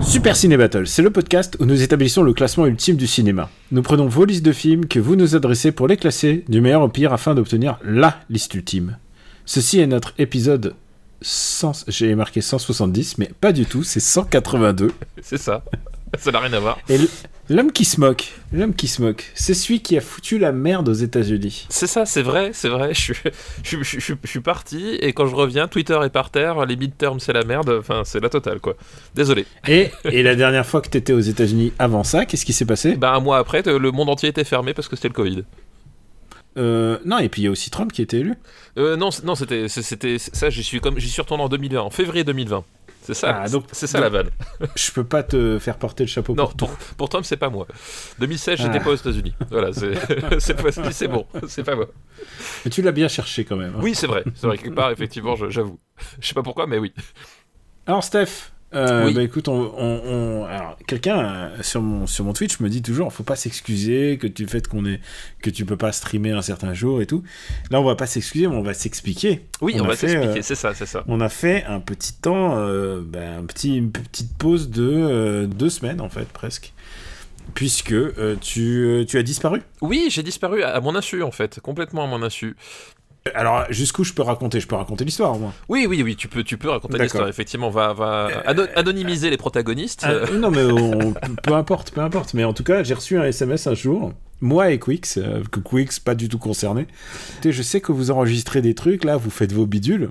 Super Ciné Battle, c'est le podcast où nous établissons le classement ultime du cinéma. Nous prenons vos listes de films que vous nous adressez pour les classer du meilleur au pire afin d'obtenir LA liste ultime. Ceci est notre épisode 100, j'ai marqué 170, mais pas du tout, c'est 182. C'est ça. Ça n'a rien à voir. Et l'homme qui se moque, l'homme qui se moque, c'est celui qui a foutu la merde aux États-Unis. C'est ça, c'est vrai, c'est vrai. Je suis, je, suis- je suis- je suis parti et quand je reviens, Twitter est par terre, les midterms c'est la merde, enfin c'est la totale quoi. Désolé. Et, et la dernière fois que t'étais aux États-Unis avant ça, qu'est-ce qui s'est passé? Ben un mois après, le monde entier était fermé parce que c'était le Covid. Euh, Non, et puis il y a aussi Trump qui a été élu. Euh, non, non, c'était, ça. J'y suis comme, j'y suis retourné en 2020, en février 2020. C'est ça. Ah, donc- c'est ça la vanne. Je peux pas te faire porter le chapeau Non, pour pour, pour Trump c'est pas moi. 2016 j'étais Ah. pas aux États-Unis. Voilà, c'est, cette fois-ci c'est bon, c'est pas moi. Mais tu l'as bien cherché quand même. hein. Oui, c'est vrai, c'est vrai quelque part effectivement, j'avoue. Je sais pas pourquoi, mais oui. Alors Steph, euh, Oui. bah écoute, on, on- on- alors quelqu'un euh, sur mon sur mon Twitch me dit toujours, faut pas s'excuser que tu fait qu'on est que tu peux pas streamer un certain jour et tout. Là, on va pas s'excuser, mais on va s'expliquer. Oui, on, va s'expliquer. euh, C'est ça, c'est ça. on a fait un petit temps, euh, bah, un petit, une petite pause de deux semaines en fait presque, puisque euh, tu, euh, tu as disparu. Oui, j'ai disparu à, à mon insu en fait, complètement à mon insu. Alors jusqu'où je peux raconter? Je peux raconter l'histoire au moins. Oui, oui, oui, tu peux, tu peux raconter l'histoire. Effectivement, va, va ano- anonymiser les protagonistes. Ah, Euh, non mais on- peu importe, peu importe. Mais en tout cas, j'ai reçu un SMS un jour, moi et Quix, euh, que Quix pas du tout concerné. Je sais que vous enregistrez des trucs là, vous faites vos bidules.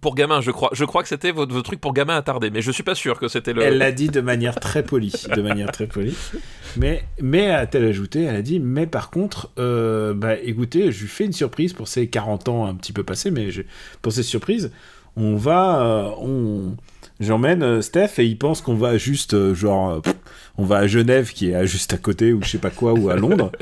Pour gamin, je crois. Je crois que c'était votre, truc pour gamin attardé, mais je suis pas sûr que c'était le. Elle l'a dit de manière très polie, de manière très polie. Mais, mais a-t-elle ajouté, elle a dit, mais par contre, euh, bah écoutez, je lui fais une surprise pour ces 40 ans un petit peu passés, mais pour ces surprises, on va, euh, on, j'emmène euh, Steph et il pense qu'on va juste, genre, on va à Genève qui est juste à côté ou je sais pas quoi ou à Londres.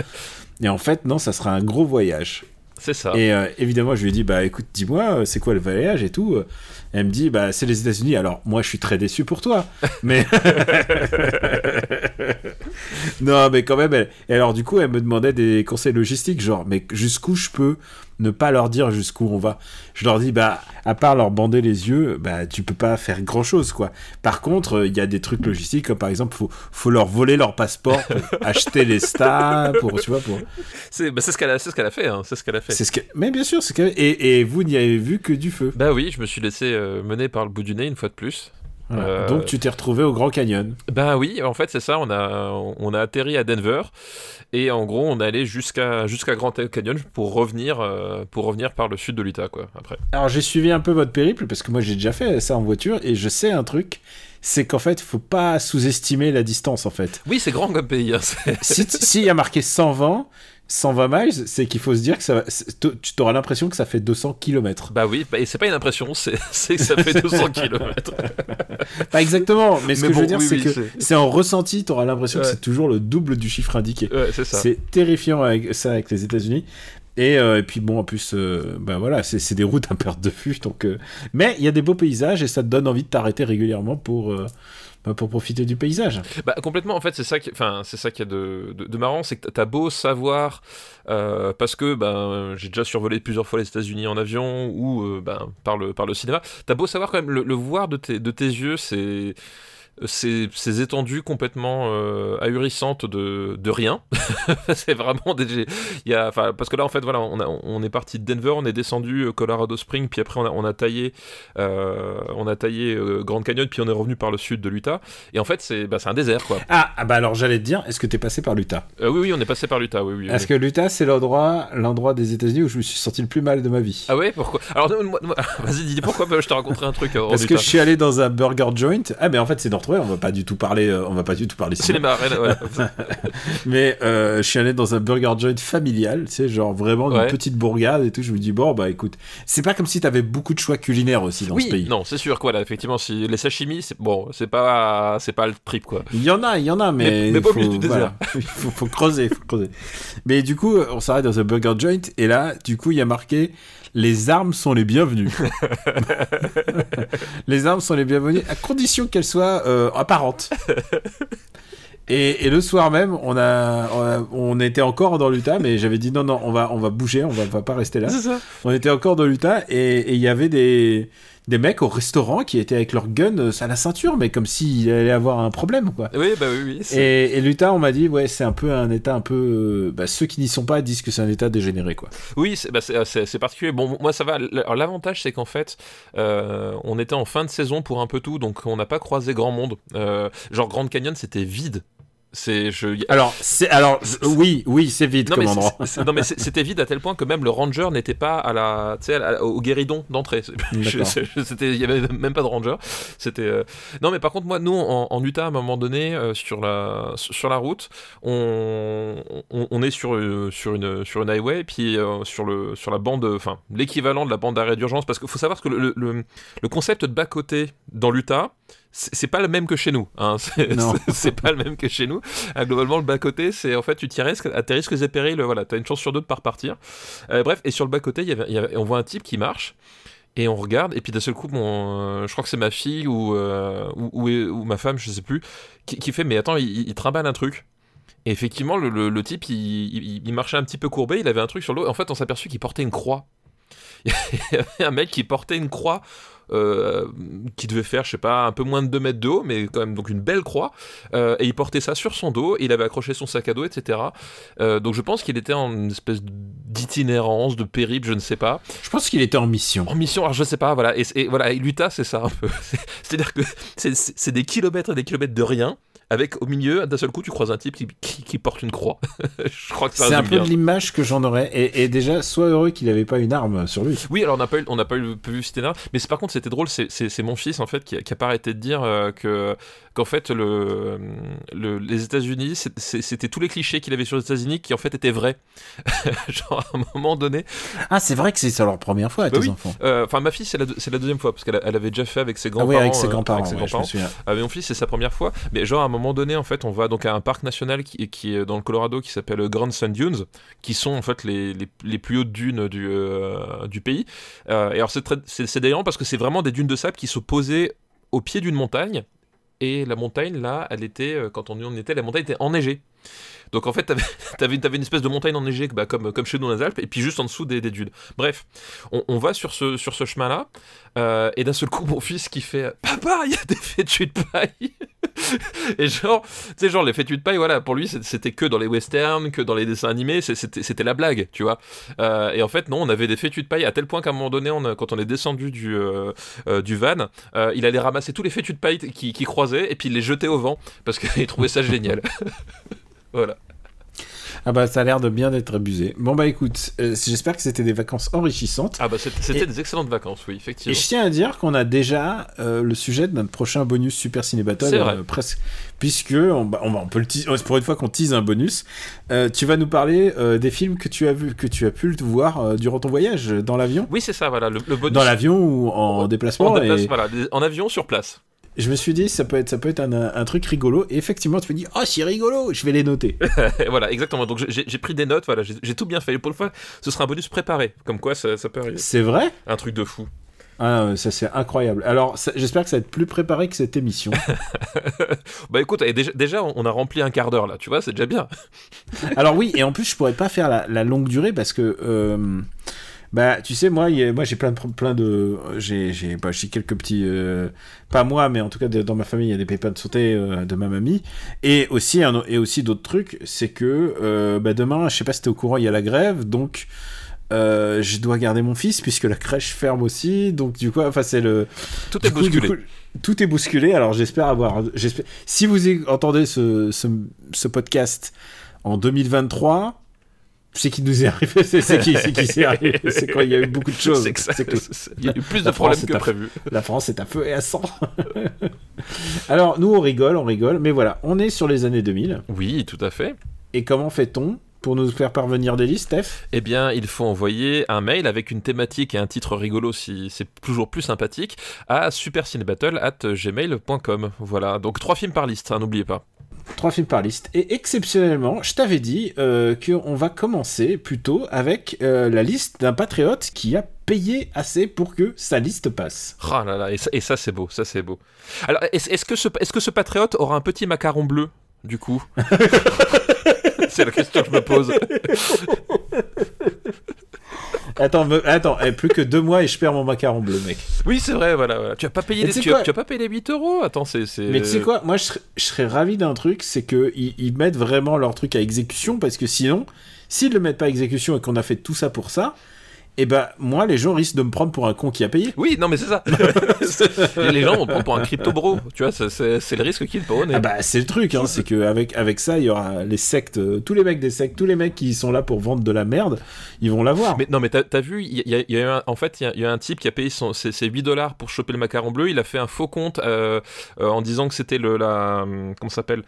Et en fait, non, ça sera un gros voyage. C'est ça. Et euh, évidemment, je lui ai dit, bah écoute, dis-moi, euh, c'est quoi le voyage et tout. Euh, Elle me dit, bah c'est les États-Unis. Alors moi, je suis très déçu pour toi, mais non, mais quand même. Elle... Et alors du coup, elle me demandait des conseils logistiques, genre, mais jusqu'où je peux ne pas leur dire jusqu'où on va? Je leur dis, bah à part leur bander les yeux, bah tu peux pas faire grand chose, quoi. Par contre, euh, il y a des trucs logistiques, comme par exemple, faut faut leur voler leur passeport pour acheter les stars, pour tu vois, pour C'est bah, c'est ce qu'elle a, ce fait. Hein, c'est ce qu'elle a fait. C'est ce que... Mais bien sûr, c'est que... et, et vous n'y avez vu que du feu. Bah oui, je me suis laissé euh, mener par le bout du nez une fois de plus. Voilà. Euh, Donc tu t'es retrouvé au Grand Canyon. Bah oui, en fait c'est ça. On a, on a atterri à Denver et en gros on est allé jusqu'à jusqu'à Grand Canyon pour revenir, euh, pour revenir par le sud de l'Utah quoi. Après. Alors j'ai suivi un peu votre périple parce que moi j'ai déjà fait ça en voiture et je sais un truc, c'est qu'en fait faut pas sous-estimer la distance en fait. Oui, c'est grand comme pays. hein, Si y a marqué 120, 120 miles, c'est qu'il faut se dire que ça, tu auras l'impression que ça fait 200 km. Bah oui, bah, et c'est pas une impression, c'est c'est que ça fait 200 km. Pas exactement, mais ce Mais que je veux bon, dire oui, c'est oui, que c'est- en ressenti, tu auras l'impression que c'est toujours le double du chiffre indiqué. Ouais, c'est ça. C'est terrifiant avec ça avec les États-Unis. Et, euh, et puis bon, en plus, euh, ben voilà, c'est c'est des routes à perte de vue. Donc, euh, mais il y a des beaux paysages et ça te donne envie de t'arrêter régulièrement pour, ben, pour profiter du paysage. Bah complètement en fait c'est ça qui enfin c'est est de, de, de marrant c'est que t'as beau savoir euh, parce que ben j'ai déjà survolé plusieurs fois les États-Unis en avion ou euh, ben par le par le cinéma t'as beau savoir quand même le, le voir de tes de tes yeux c'est ces, ces étendues complètement euh, ahurissantes de, de rien. c'est vraiment des. Y a, parce que là, en fait, voilà, on, a, on est parti de Denver, on est descendu euh, Colorado Springs, puis après, on a, on a taillé, euh, on a taillé euh, Grand Canyon, puis on est revenu par le sud de l'Utah. Et en fait, c'est bah, un désert, quoi. Ah, ah bah alors j'allais te dire, est-ce que t'es passé par l'Utah? Euh, oui, oui, on est passé par l'Utah, oui, oui. Est-ce oui. que l'Utah c'est l'endroit, l'endroit des États-Unis où je me suis senti le plus mal de ma vie? Ah ouais, pourquoi? Alors, vas-y, dis pourquoi bah, je te raconterai un truc. Parce que je suis allé dans un burger joint. Ah, mais en fait, c'est dans retrouver. On va pas du tout parler, euh, on va pas du tout parler cinéma. voilà. Mais euh, je suis allé dans un burger joint familial, tu sais, genre vraiment une Ouais. petite bourgade et tout. Je me dis bon bah écoute, c'est pas comme si t'avais beaucoup de choix culinaires aussi dans ce pays. non, c'est sûr, quoi. Là, effectivement, si les sashimi, c'est bon, c'est pas, c'est pas le trip, quoi. Il y en a, il y en a, mais, Mais- au faut, milieu du désert. voilà. il faut, faut creuser, faut creuser. Mais du coup, on s'arrête dans un burger joint et là, du coup, il y a marqué les armes sont les bienvenues. les armes sont les bienvenues à condition qu'elles soient euh, apparentes. Et, et le soir même, on a, on a- on était encore dans l'Utah, mais j'avais dit non, non, on va, on va bouger, on va, va pas rester là. C'est ça. On était encore dans l'Utah et il y avait des, des mecs au restaurant qui étaient avec leur gun euh, à la ceinture, mais comme s'il allait avoir un problème, quoi. Oui, bah oui, oui. Et, et l'Utah, on m'a dit, ouais, c'est un peu un état un peu. euh, bah, ceux qui n'y sont pas disent que c'est un état dégénéré, quoi. Oui, c'est bah, particulier. Bon, moi ça va. L'avantage, c'est qu'en fait, euh, on était en fin de saison pour un peu tout, donc on n'a pas croisé grand monde. Euh, genre Grand Canyon, c'était vide. C'est je. y- Alors, c'est, alors, oui, oui, c'est vide Non comme mais, endroit. non, mais c'était vide à tel point que même le ranger n'était pas à la, à au guéridon d'entrée. Il y avait même pas de ranger. C'était. euh, Non mais par contre moi, nous en, en Utah à un moment donné euh, sur la sur la route, on, on, on est sur euh, sur une sur une highway puis sur le sur la bande, enfin l'équivalent de la bande d'arrêt d'urgence parce qu'il faut savoir que le, le, le concept de bas côté dans l'Utah c'est pas le même que chez nous. Hein. C'est pas le même que chez nous. Euh, globalement, le bas côté, c'est en fait, tu t'y risques à tes risques et périls. Voilà, t'as une chance sur deux de pas repartir. Euh, bref, et sur le bas côté, il y avait- il y avait- on voit un type qui marche. Et on regarde, et puis d'un seul coup, mon, euh, je crois que c'est ma fille ou, euh, ou, ou- ou ma femme, je sais plus, qui, qui fait Mais attends, il, il trimballe un truc. Et effectivement, le, le- le type, il, il- il marchait un petit peu courbé, il avait un truc sur l'eau. En fait, on s'est aperçu qu'il portait une croix. Il y avait un mec qui portait une croix euh, qui devait faire, je sais pas, un peu moins de 2 mètres de haut, mais quand même donc une belle croix. Euh, et il portait ça sur son dos, il avait accroché son sac à dos, etc. Euh, donc je pense qu'il était en une espèce d'itinérance, de périple, je ne sais pas. Je pense qu'il était en mission. En mission, alors je sais pas, voilà. Et, et voilà, et l'Utah, c'est ça un peu. C'est- C'est-à-dire que c'est des kilomètres et des kilomètres de rien. Avec au milieu, d'un seul coup, tu croises un type qui, qui- qui porte une croix. je crois que C'est un peu bien. de l'image que j'en aurais. Et, et déjà, sois heureux qu'il n'avait pas une arme sur lui. Oui, alors on n'a pas eu, on n'a pas eu, vu citer là, mais par contre c'était drôle, c'est- mon fils en fait qui, a- qui a pas arrêté de dire euh, que qu'en fait le, le- les États-Unis c'était tous les clichés qu'il avait sur les États-Unis qui en fait étaient vrais. Genre à un moment donné, Ah, c'est vrai que c'est leur première fois à Bah tes oui. enfants. euh, enfin ma fille c'est la, deuxième fois parce qu'elle elle avait déjà fait avec ses Ah grands-parents. oui, avec ses euh, grands-parents. avec ses ouais, grands-parents. souviens. Avec mon fils, c'est sa première fois. Mais genre, à un moment donné, en fait, on va donc à un parc national qui, qui est dans le Colorado qui s'appelle Grand Sand Dunes, qui sont en fait les, les, plus hautes dunes du, euh, du pays. Euh, et alors, c'est délirant parce que c'est vraiment des dunes de sable qui se posaient au pied d'une montagne. Et la montagne, là, elle était, euh, quand on y en était, la montagne était enneigée. Donc en fait, t'avais avais, une espèce de montagne enneigée bah, comme, chez nous dans les Alpes, et puis juste en dessous des, des dunes. Bref, on, va sur ce, chemin-là, euh, et d'un seul coup, mon fils qui fait Papa, il y a des fétus de paille Et genre, tu sais, genre, les fétus de paille, voilà, pour lui, c'était que dans les westerns, que dans les dessins animés, c'était la blague, tu vois. Euh, et en fait, non, on avait des fétus de paille à tel point qu'à un moment donné, quand on est descendu du, euh, van, il allait ramasser tous les fétus de paille qui, qui croisait, et puis il les jetait au vent, parce qu'il trouvait ça génial. Voilà. Ah bah ça a l'air de bien d'être abusé. Bon bah écoute, euh, j'espère que c'était des vacances enrichissantes. Ah bah c'était Et- des excellentes vacances, oui, Et effectivement. je tiens à dire qu'on a déjà euh, le sujet de notre prochain bonus Super Ciné Battle, euh, presque, puisque on, bah, on, peut le oh, pour une fois qu'on tease un bonus. Euh, tu vas nous parler des films que tu as vu, que tu as pu voir durant ton voyage dans l'avion, Oui, c'est ça, voilà, le, le bonus. dans l'avion ou en déplacement. en, déplace- et voilà, des- en avion sur place. Je me suis dit ça peut être, ça peut être un, un truc rigolo. Et effectivement, tu me dis oh c'est rigolo, je vais les noter. voilà, exactement. Donc j'ai pris des notes, voilà, j'ai tout bien fait. Et pour le fois, ce sera un bonus préparé. Comme quoi, ça, ça peut arriver. c'est vrai? Un truc de fou. Ah, ça c'est incroyable. Alors j'espère que ça va être plus préparé que cette émission. Bah écoute, et déjà, déjà, on a rempli un quart d'heure là, tu vois, c'est déjà bien. Alors oui, et en plus je pourrais pas faire la, la longue durée parce que euh, bah tu sais moi a- moi j'ai plein de plein de j'ai j'ai bah, j'ai quelques petits euh, pas moi mais en tout cas dans ma famille il y a des pépins de santé euh, de ma mamie et aussi un, et aussi d'autres trucs c'est que euh, bah, demain je sais pas si t'es au courant il y a la grève donc je dois garder mon fils puisque la crèche ferme aussi donc du coup enfin c'est le Tout est coup, bousculé. coup, tout est bousculé. Alors j'espère avoir. J'espère. Si vous entendez ce, ce, ce podcast en 2023, c'est qui nous est arrivé, c'est qui, c'est qui s'est arrivé, c'est quoi Il y a eu beaucoup de choses. C'est que ça- C'est que c'est- il y a eu plus de problèmes France que prévu. la France est à feu et à sang. Alors nous on rigole, on rigole, mais voilà, on est sur les années 2000. Oui, tout à fait. Et comment fait-on pour nous faire parvenir des listes, Steph? Eh bien, il faut envoyer un mail avec une thématique et un titre rigolo si c'est toujours plus sympathique à supercinébattle@gmail.com. Voilà, donc trois films par liste, hein, n'oubliez pas. Trois films par liste. Et exceptionnellement, je t'avais dit euh, qu'on va commencer plutôt avec euh, la liste d'un patriote qui a payé assez pour que sa liste passe. Ah là là, et ça, c'est beau, ça c'est beau. Alors, est-ce que, ce, est-ce que ce patriote aura un petit macaron bleu, du coup? C'est la question que je me pose. Attends, me- attends, eh, plus que deux mois et je perds mon macaron bleu, mec. Oui, c'est vrai, voilà, voilà. Tu as pas payé, les, tu as, tu as pas payé les 8 euros Attends, c'est... Mais tu sais quoi, moi je serais, je serais ravi d'un truc, c'est que ils, ils mettent vraiment leur truc à exécution, parce que sinon, s'ils le mettent pas à exécution et qu'on a fait tout ça pour ça, et ben moi les gens risquent de me prendre pour un con qui a payé. Oui, non, mais c'est ça. les gens vont te prendre pour un crypto bro. Tu vois, c'est- le risque qu'ils prennent. Ah bah c'est le truc, hein, c'est que avec avec ça il y aura les sectes, euh, tous les mecs des sectes, tous les mecs qui sont là pour vendre de la merde, ils vont l'avoir. Mais non, mais t'as as vu, il y, a- il y a eu un- en fait, il y, a- il y a un type qui a payé son, ses, ses 8 dollars pour choper le macaron bleu. Il a fait un faux compte euh, euh, en disant que c'était le la hum, comment ça s'appelle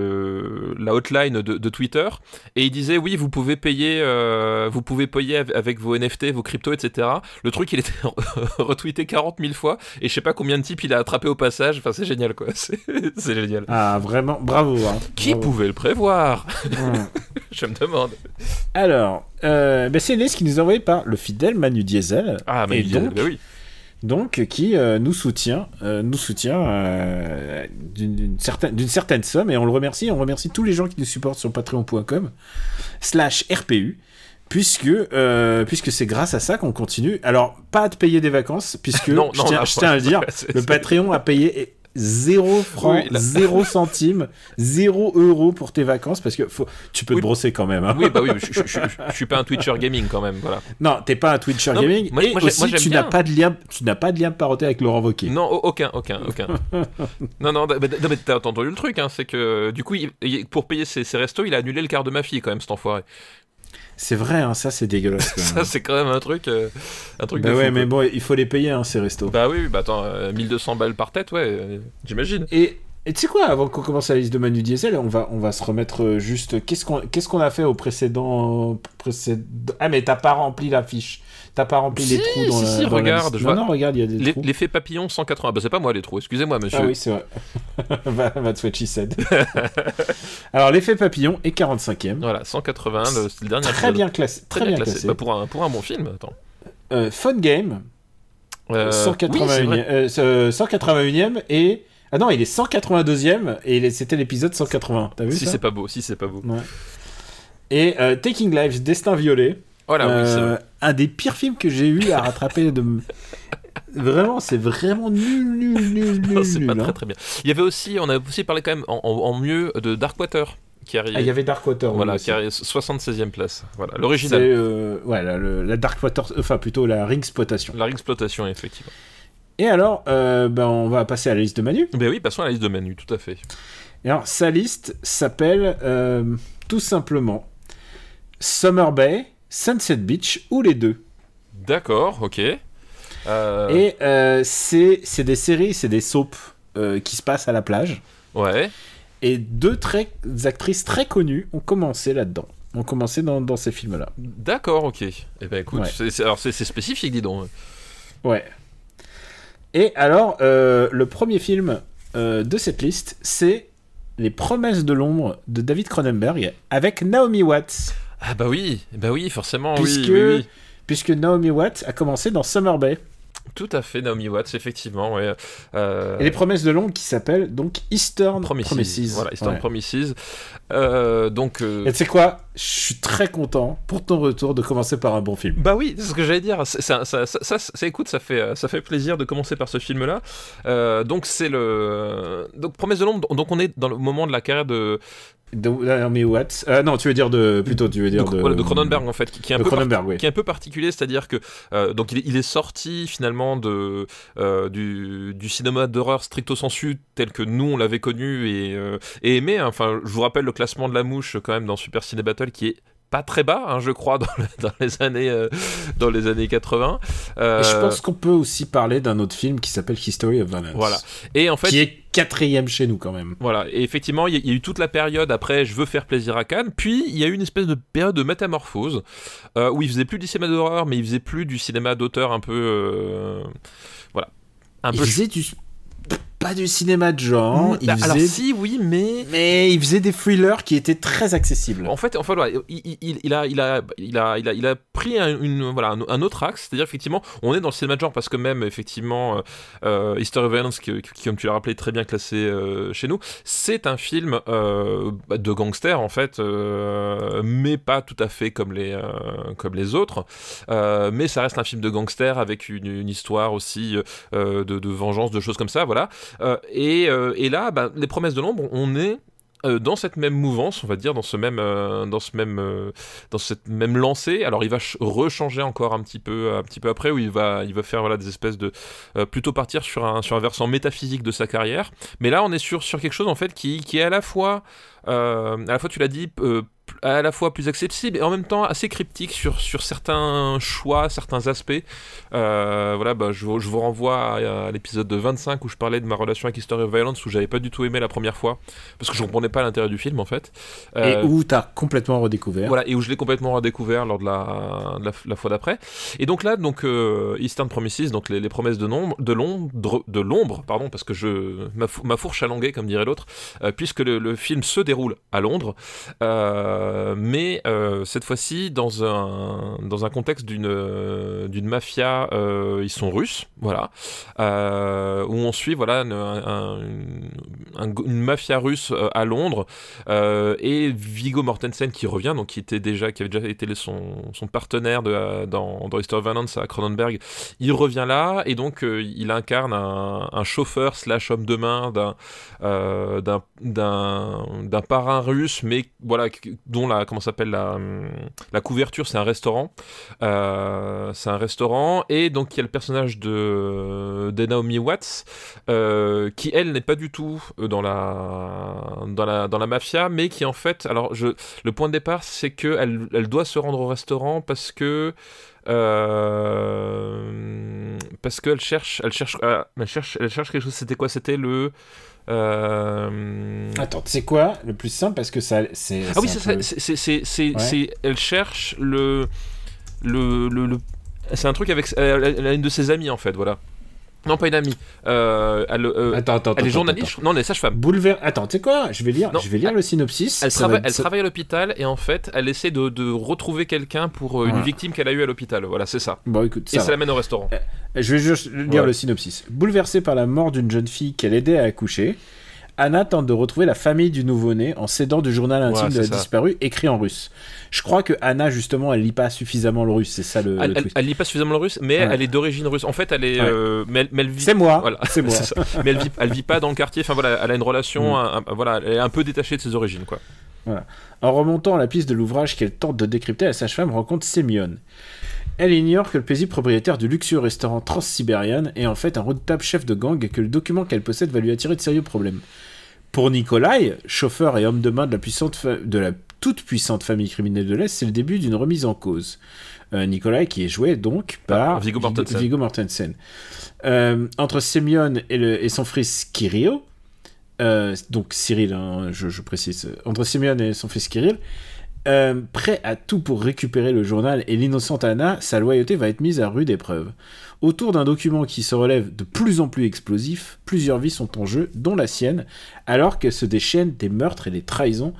le la hotline de, de Twitter et il disait oui, vous pouvez payer, euh, vous pouvez payer av- avec vos NFT, vos cryptos, etc. Le truc, il était retweeté 40 000 fois et je sais pas combien de types il a attrapé au passage. Enfin, c'est génial quoi. C'est génial. Ah vraiment, bravo. hein. Qui Bravo. pouvait le prévoir. Je me demande. Alors, euh, ben, c'est une liste qui nous est envoyée par le fidèle Manu Diesel. Ah, Et il- donc, bah oui. donc qui euh, nous soutient, euh, nous soutient euh, d'une certaine, d'une certaine somme et on le remercie. On remercie tous les gens qui nous supportent sur patreon.com slash RPU. Puisque, euh, puisque c'est grâce à ça qu'on continue. Alors, pas à te payer des vacances, puisque Non, je, tiens, là, je tiens à le dire, le Patreon a payé 0 francs, Oui, là- 0 centimes, 0 euros pour tes vacances, parce que faut, tu peux Oui. te brosser quand même. hein. Oui, bah oui, je, je- je- je suis pas un Twitcher gaming quand même, voilà. Non, t'es pas un Twitcher Non, gaming. moi- et moi, aussi, moi, tu n'as pas de lien, tu n'as pas de lien de parenté avec Laurent Wauquiez. Non, au- aucun, aucun, aucun. non, non, non, mais t'as entendu le truc, hein, c'est que du coup, il- pour payer ses, ses restos, il a annulé le quart de ma fille quand même, cet enfoiré. C'est vrai, hein, ça c'est dégueulasse. Quand Ça, même. c'est quand même un truc, euh, un truc bah de ouais, fou, mais quoi. bon, il faut les payer hein, ces restos. Bah oui, bah attends, euh, 1200 balles par tête, ouais, euh, j'imagine. Et tu sais quoi, avant qu'on commence la liste de Manu Diesel, on va, on va se remettre euh, juste. Qu'est-ce qu'on qu'est-ce qu'on a fait au précédent, précédent? Ah, mais t'as pas rempli la fiche. T'as pas rempli Si, les trous dans si, la. si, dans regarde, je Non, vois- non, regarde, il y a des Les- trous. L'effet papillon 180, bah c'est pas moi les trous, excusez-moi monsieur. Ah oui, c'est vrai. Va- That's what she said. Alors, l'effet papillon est 45ème. Voilà, 180, le, le dernier Très bien classé. Très bien classé. Bah, pour, un, pour un bon film, attends. Euh, Fun Game, Euh, oui, c'est 181e, vrai. euh, 181e et. Ah non, il est 182e et c'était l'épisode 180. T'as vu Si c'est pas beau, si c'est pas beau. Et euh, Taking Lives, Destin Violet. Voilà, c'est Euh, un des pires films que j'ai eu à rattraper de. Vraiment, c'est vraiment nul, nul, nul, nul. C'est pas nul, hein. très très bien. Il y avait aussi, on a aussi parlé quand même en, en- en mieux de Darkwater qui arrive. Ah, il y avait Darkwater. voilà, qui arrive 76e place. Voilà, C'est l'original. euh, ouais, la, Darkwater, enfin plutôt la Ring Exploitation. La exploitation, effectivement. Et alors, euh, ben, on va passer à la liste de Manu. Ben oui, passons à la liste de Manu, tout à fait. Et alors, sa liste s'appelle euh, tout simplement Summer Bay, Sunset Beach ou les deux. D'accord, ok. Euh, Et euh, c'est c'est des séries, c'est des soaps euh, qui se passent à la plage. Ouais. Et deux très, actrices très connues ont commencé là-dedans. Ont commencé dans, dans ces films-là. D'accord, ok. Eh ben écoute, Ouais. alors c'est spécifique, dis donc. Ouais. Et alors, le premier film de cette liste, c'est Les Promesses de l'ombre de David Cronenberg avec Naomi Watts. Ah bah oui, bah oui, forcément, Puisque, oui, oui, oui. puisque Naomi Watts a commencé dans Summer Bay. Tout à fait, Naomi Watts, effectivement, ouais. Euh, Et les promesses de l'ombre qui s'appellent donc Eastern Promises. Promises. Voilà, Eastern Ouais. Promises. Euh, donc. euh, Et tu sais quoi? Je suis très content pour ton retour de commencer par un bon film. Bah oui, c'est ce que j'allais dire. Ça, ça, ça, ça, ça, écoute, ça fait, euh, ça fait plaisir de commencer par ce film-là. Euh, donc c'est le, donc Promesse de l'ombre. Donc on est dans le moment de la carrière de, De Naomi Watts. Euh, non, tu veux dire de. Plutôt, tu veux dire de, de. voilà, de Cronenberg en fait, qui, qui est un de peu oui. qui est un peu particulier, c'est-à-dire que euh, donc il est, il est sorti finalement de euh, du, du cinéma d'horreur stricto sensu tel que nous on l'avait connu et, euh, et aimé. Enfin, je vous rappelle le classement de la mouche quand même dans Super Ciné Qui est pas très bas, hein, je crois, dans, dans les années, euh, dans les années 80. Euh, je pense qu'on peut aussi parler d'un autre film qui s'appelle History of Violence. Voilà. Et en fait, qui est quatrième chez nous quand même. Voilà. Et effectivement, il y, a eu toute la période après, je veux faire plaisir à Cannes. Puis il y a eu une espèce de période de métamorphose euh, où il faisait plus du cinéma d'horreur, mais il faisait plus du cinéma d'auteur un peu, voilà. Un il peu faisait du pas du cinéma de genre. Il bah, Alors si, oui, mais mais il faisait des thrillers qui étaient très accessibles. En fait, en fait, voilà, il, il, a, il a, il a, il a, il a pris un, une, voilà, un, autre axe, c'est-à-dire effectivement, on est dans le cinéma de genre parce que même effectivement, euh, euh History of Violence, qui, comme tu l'as rappelé, très bien classé euh, chez nous, c'est un film euh, bah, de gangster en fait, mais pas tout à fait comme les, comme les autres. mais ça reste un film de gangster avec une, une histoire aussi de, de vengeance, de choses comme ça, voilà. Euh, euh, et, là, bah, les promesses de l'ombre, on est euh, dans cette même mouvance, on va dire, dans ce même, dans ce même, dans cette même lancée. Alors, il va rechanger encore un petit peu, un petit peu après, où il va, il va faire voilà des espèces de, plutôt partir sur un, sur un versant métaphysique de sa carrière. Mais là, on est sur, sur quelque chose en fait qui, qui est à la fois, à la fois, tu l'as dit à la fois plus accessible et en même temps assez cryptique sur, sur certains choix, certains aspects. Euh, voilà, bah, je, je, vous renvoie à, l'épisode 25 où je parlais de ma relation avec History of Violence où j'avais pas du tout aimé la première fois parce que je comprenais pas l'intérêt du film en fait. Euh, et où tu as complètement redécouvert. Voilà, et où je l'ai complètement redécouvert lors de la, la, fois d'après. Et donc là, donc euh, Eastern Promises, donc les, promesses de l'ombre, de l'ombre, de l'ombre, pardon, parce que je ma, ma fourche à longuer comme dirait l'autre, puisque le, le, film se déroule à Londres. Euh, euh, mais euh, cette fois-ci dans un, dans un contexte d'une euh, d'une mafia, ils sont russes, voilà, où on suit voilà une, mafia russe à Londres et Vigo Mortensen qui revient, donc qui était déjà qui avait déjà été son, son partenaire de, dans, dans History of Violence à Cronenberg, il revient là et donc il incarne un, chauffeur slash homme de main d'un d'un d'un parrain russe, mais voilà dont la comment s'appelle la, la couverture, c'est un restaurant. Euh, c'est un restaurant et donc il y a le personnage de, Naomi Watts euh, qui elle n'est pas du tout dans la dans la dans la mafia, mais qui en fait, alors je le point de départ c'est que elle, elle doit se rendre au restaurant parce que euh, parce qu'elle cherche, elle cherche, elle cherche, elle cherche quelque chose. C'était quoi? C'était le euh... Attends, c'est quoi le plus simple? Parce que ça, c'est. Ah oui, c'est, c'est, c'est, elle cherche le, le, le, c'est un truc avec, elle a une de ses amies en fait, voilà. Non, pas une amie. Euh, elle, euh, attends, attends, elle est journaliste. Non, elle est sage-femme. Attends, tu sais quoi? Je vais lire, je vais lire le synopsis. Elle, travaille, elle travaille à l'hôpital et en fait, elle essaie de, de retrouver quelqu'un pour euh, une victime qu'elle a eue à l'hôpital. Voilà, c'est ça. Bon, écoute, ça et ça l'amène au restaurant. Je vais juste lire le synopsis. Bouleversée par la mort d'une jeune fille qu'elle aidait à accoucher, Anna tente de retrouver la famille du nouveau-né en s'aidant du journal intime de la disparue écrit en russe. Je crois que Anna, justement, elle lit pas suffisamment le russe, c'est ça le, elle, elle, lit pas suffisamment le russe, mais elle est d'origine russe. En fait, elle est. Euh, mais, elle, vit... C'est moi. Voilà. C'est moi. mais elle vit, elle vit pas dans le quartier. Enfin voilà, elle a une relation. Mm. voilà, elle est un peu détachée de ses origines, quoi. Voilà. En remontant à la piste de l'ouvrage qu'elle tente de décrypter, la sage-femme rencontre Semyon. Elle ignore que le paisible propriétaire du luxueux restaurant Transsibérian est en fait un redoutable chef de gang et que le document qu'elle possède va lui attirer de sérieux problèmes. Pour Nikolai, chauffeur et homme de main de la, puissante de la toute puissante famille criminelle de l'Est, c'est le début d'une remise en cause. Euh, Nikolai qui est joué donc par ah, Viggo Mortensen. Euh, entre Semyon et, et, son fils Kirill, euh, donc Cyril, hein, je, précise, entre Semyon et son fils Kirill, prêt à tout pour récupérer le journal et l'innocente Anna, sa loyauté va être mise à rude épreuve. Autour d'un document qui se relève de plus en plus explosif, plusieurs vies sont en jeu, dont la sienne, alors qu'elle se déchaînent des meurtres et des trahisons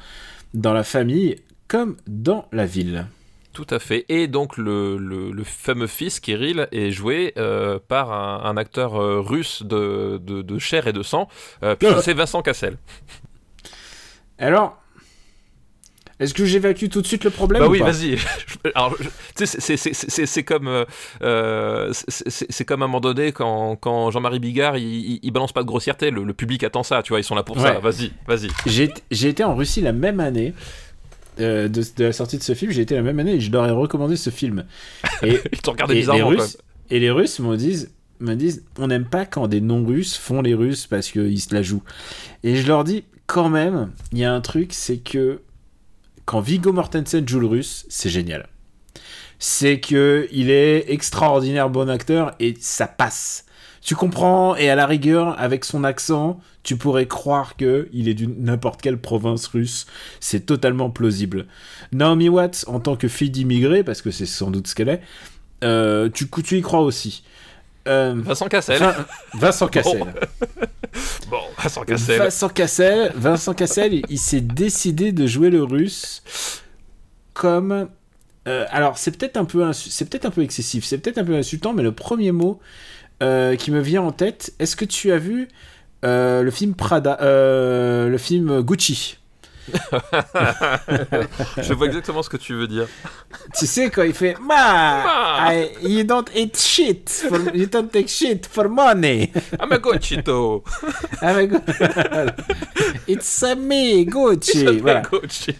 dans la famille comme dans la ville. Tout à fait. Et donc le, le, fameux fils, Kirill, est joué euh, par un, acteur euh, russe de, de, chair et de sang, euh, puis c'est Vincent Cassel. Alors, est-ce que j'évacue tout de suite le problème Bah oui, vas-y. c'est comme, euh, euh c'est comme à un moment donné quand, quand Jean-Marie Bigard il, il, balance pas de grossièreté. Le, public attend ça, tu vois. Ils sont là pour ça. Vas-y, vas-y. J'ai été en Russie la même année. Euh, de, la sortie de ce film, j'ai été la même année et je leur ai recommandé ce film. Et, Ils t'ont regardé bizarrement. Les Russes, et les Russes me disent, me disent on n'aime pas quand des non-russes font les Russes parce qu'ils se la jouent. Et je leur dis quand même, il y a un truc, c'est que quand Viggo Mortensen joue le russe, c'est génial. C'est que il est extraordinaire bon acteur et ça passe. Tu comprends et à la rigueur avec son accent, tu pourrais croire que il est d'une n'importe quelle province russe. C'est totalement plausible. Naomi Watts en tant que fille d'immigré parce que c'est sans doute ce qu'elle est, euh, tu, tu y crois aussi. Euh, Vincent Cassel. Vin- Vincent Cassel. Bon, Vincent Cassel. Vincent Cassel, Vincent Cassel, il, il s'est décidé de jouer le russe comme. euh, alors c'est peut-être un peu insu- c'est peut-être un peu excessif, c'est peut-être un peu insultant, mais le premier mot euh, qui me vient en tête, est-ce que tu as vu le film Prada, le film Gucci? Je vois exactement ce que tu veux dire. Tu sais quand il fait Ma, I- you don't eat shit, for- you don't take shit for money. I'm a. Avec- It's a me, Gucci. Voilà. Gochi.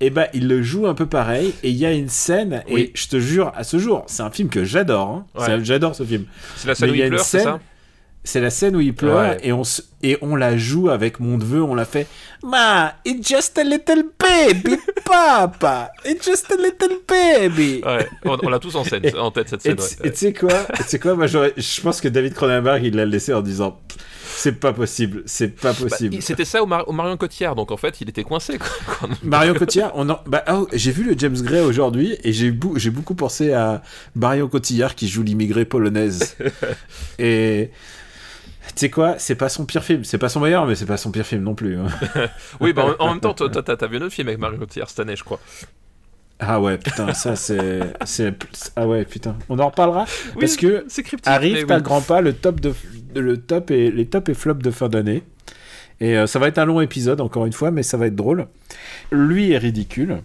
Et bah, il le joue un peu pareil. Et il y a une scène, Oui. et je te jure, à ce jour, c'est un film que j'adore. hein. Ouais. J'adore ce film. C'est la scène où il y a il une pleure, c'est scène- ça? C'est la scène où il pleure Ouais. et, on s- et on la joue avec mon neveu. On l'a fait Ma, it's just a little baby, papa. It's just a little baby. Ouais, on, on l'a tous en, scène, en tête cette Et scène. ouais. et tu sais quoi, quoi moi, je pense que David Cronenberg, il l'a laissé en disant C'est pas possible, c'est pas Bah, possible. C'était ça au, Mar- au Marion Cotillard, donc en fait il était coincé. Quand- Marion Cotillard, on en... bah, oh, j'ai vu le James Gray aujourd'hui et j'ai bou- j'ai beaucoup pensé à Marion Cotillard qui joue l'immigré polonaise. et tu sais quoi, c'est pas son pire film, c'est pas son meilleur, mais c'est pas son pire film non plus. hein. Oui, bah en, en même temps, toi, t'as vu un autre film avec Marion Cotillard cette année, je crois. Ah ouais, putain, ça c'est, c'est, ah ouais, putain, on en reparlera parce Oui, que c'est cryptique. arrive oui. par grand pas le top de, le top et les top et flop de fin d'année. Et euh, ça va être un long épisode encore une fois, mais ça va être drôle. Lui est ridicule.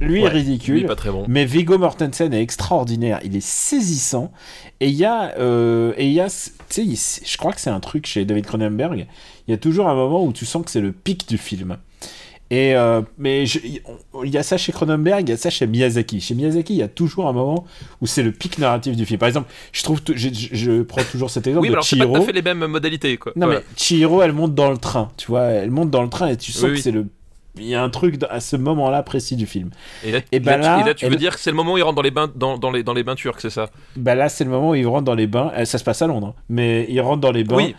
Lui est ridicule. Lui, pas très bon. Mais Viggo Mortensen est extraordinaire, il est saisissant. Et il y a, euh, et il y a, tu sais, je crois que c'est un truc chez David Cronenberg. Il y a toujours un moment où tu sens que c'est le pic du film. Et euh, mais il y a ça chez Cronenberg, il y a ça chez Miyazaki. Chez Miyazaki, il y a toujours un moment où c'est le pic narratif du film. Par exemple, je trouve, je, prends toujours cet exemple Oui, mais de Chihiro. fait les mêmes modalités, quoi. Non mais Chihiro, elle monte dans le train, tu vois, elle monte dans le train et tu sens Oui, que oui. c'est le, il y a un truc à ce moment-là précis du film. Et là, Et ben tu- là, et là, tu veux dire que c'est le moment où il rentre dans les bains, dans, dans les, dans les bains turcs, c'est ça? Bah là, c'est le moment où il rentre dans les bains. Euh, Ça se passe à Londres, hein. mais il rentre dans les bains. Oui.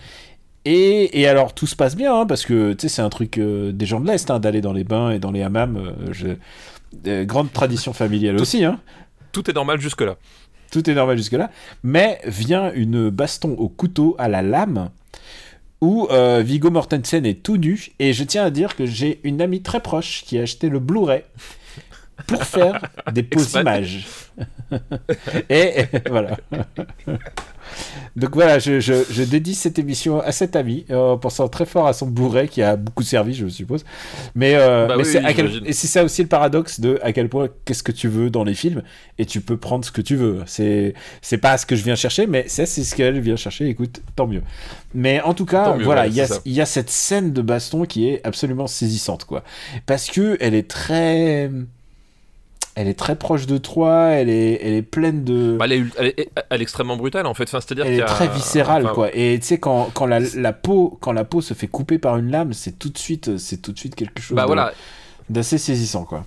Et, et alors, tout se passe bien, hein, parce que tu sais, c'est un truc euh, des gens de l'Est, hein, d'aller dans les bains et dans les hammams. euh, je- euh, grande tradition familiale aussi, hein. Tout est normal jusque-là. Tout est normal jusque-là. Mais vient une baston au couteau à la lame où euh, Viggo Mortensen est tout nu. Et je tiens à dire que j'ai une amie très proche qui a acheté le Blu-ray pour faire des pauses images. et, et voilà. Donc voilà, je, je, je dédie cette émission à cet ami, euh, en pensant très fort à son Blu-ray qui a beaucoup servi, je suppose. Mais, euh, Bah mais oui, c'est oui, à quel- j'imagine. et c'est ça aussi le paradoxe de à quel point qu'est-ce que tu veux dans les films et tu peux prendre ce que tu veux. C'est c'est pas ce que je viens chercher, mais ça c'est ce qu'elle vient chercher. Écoute, tant mieux. Mais en tout cas, mieux, voilà, ouais, il y y a cette scène de baston qui est absolument saisissante, quoi, parce que elle est très elle est très proche de toi, elle est, elle est pleine de. Bah, elle, est, elle, est, elle est extrêmement brutale, en fait. Enfin, c'est-à-dire elle est a- très viscérale, enfin, quoi. Et tu sais, quand, quand la, la peau, quand la peau se fait couper par une lame, c'est tout de suite, c'est tout de suite quelque chose Bah de- voilà, d'assez saisissant, quoi.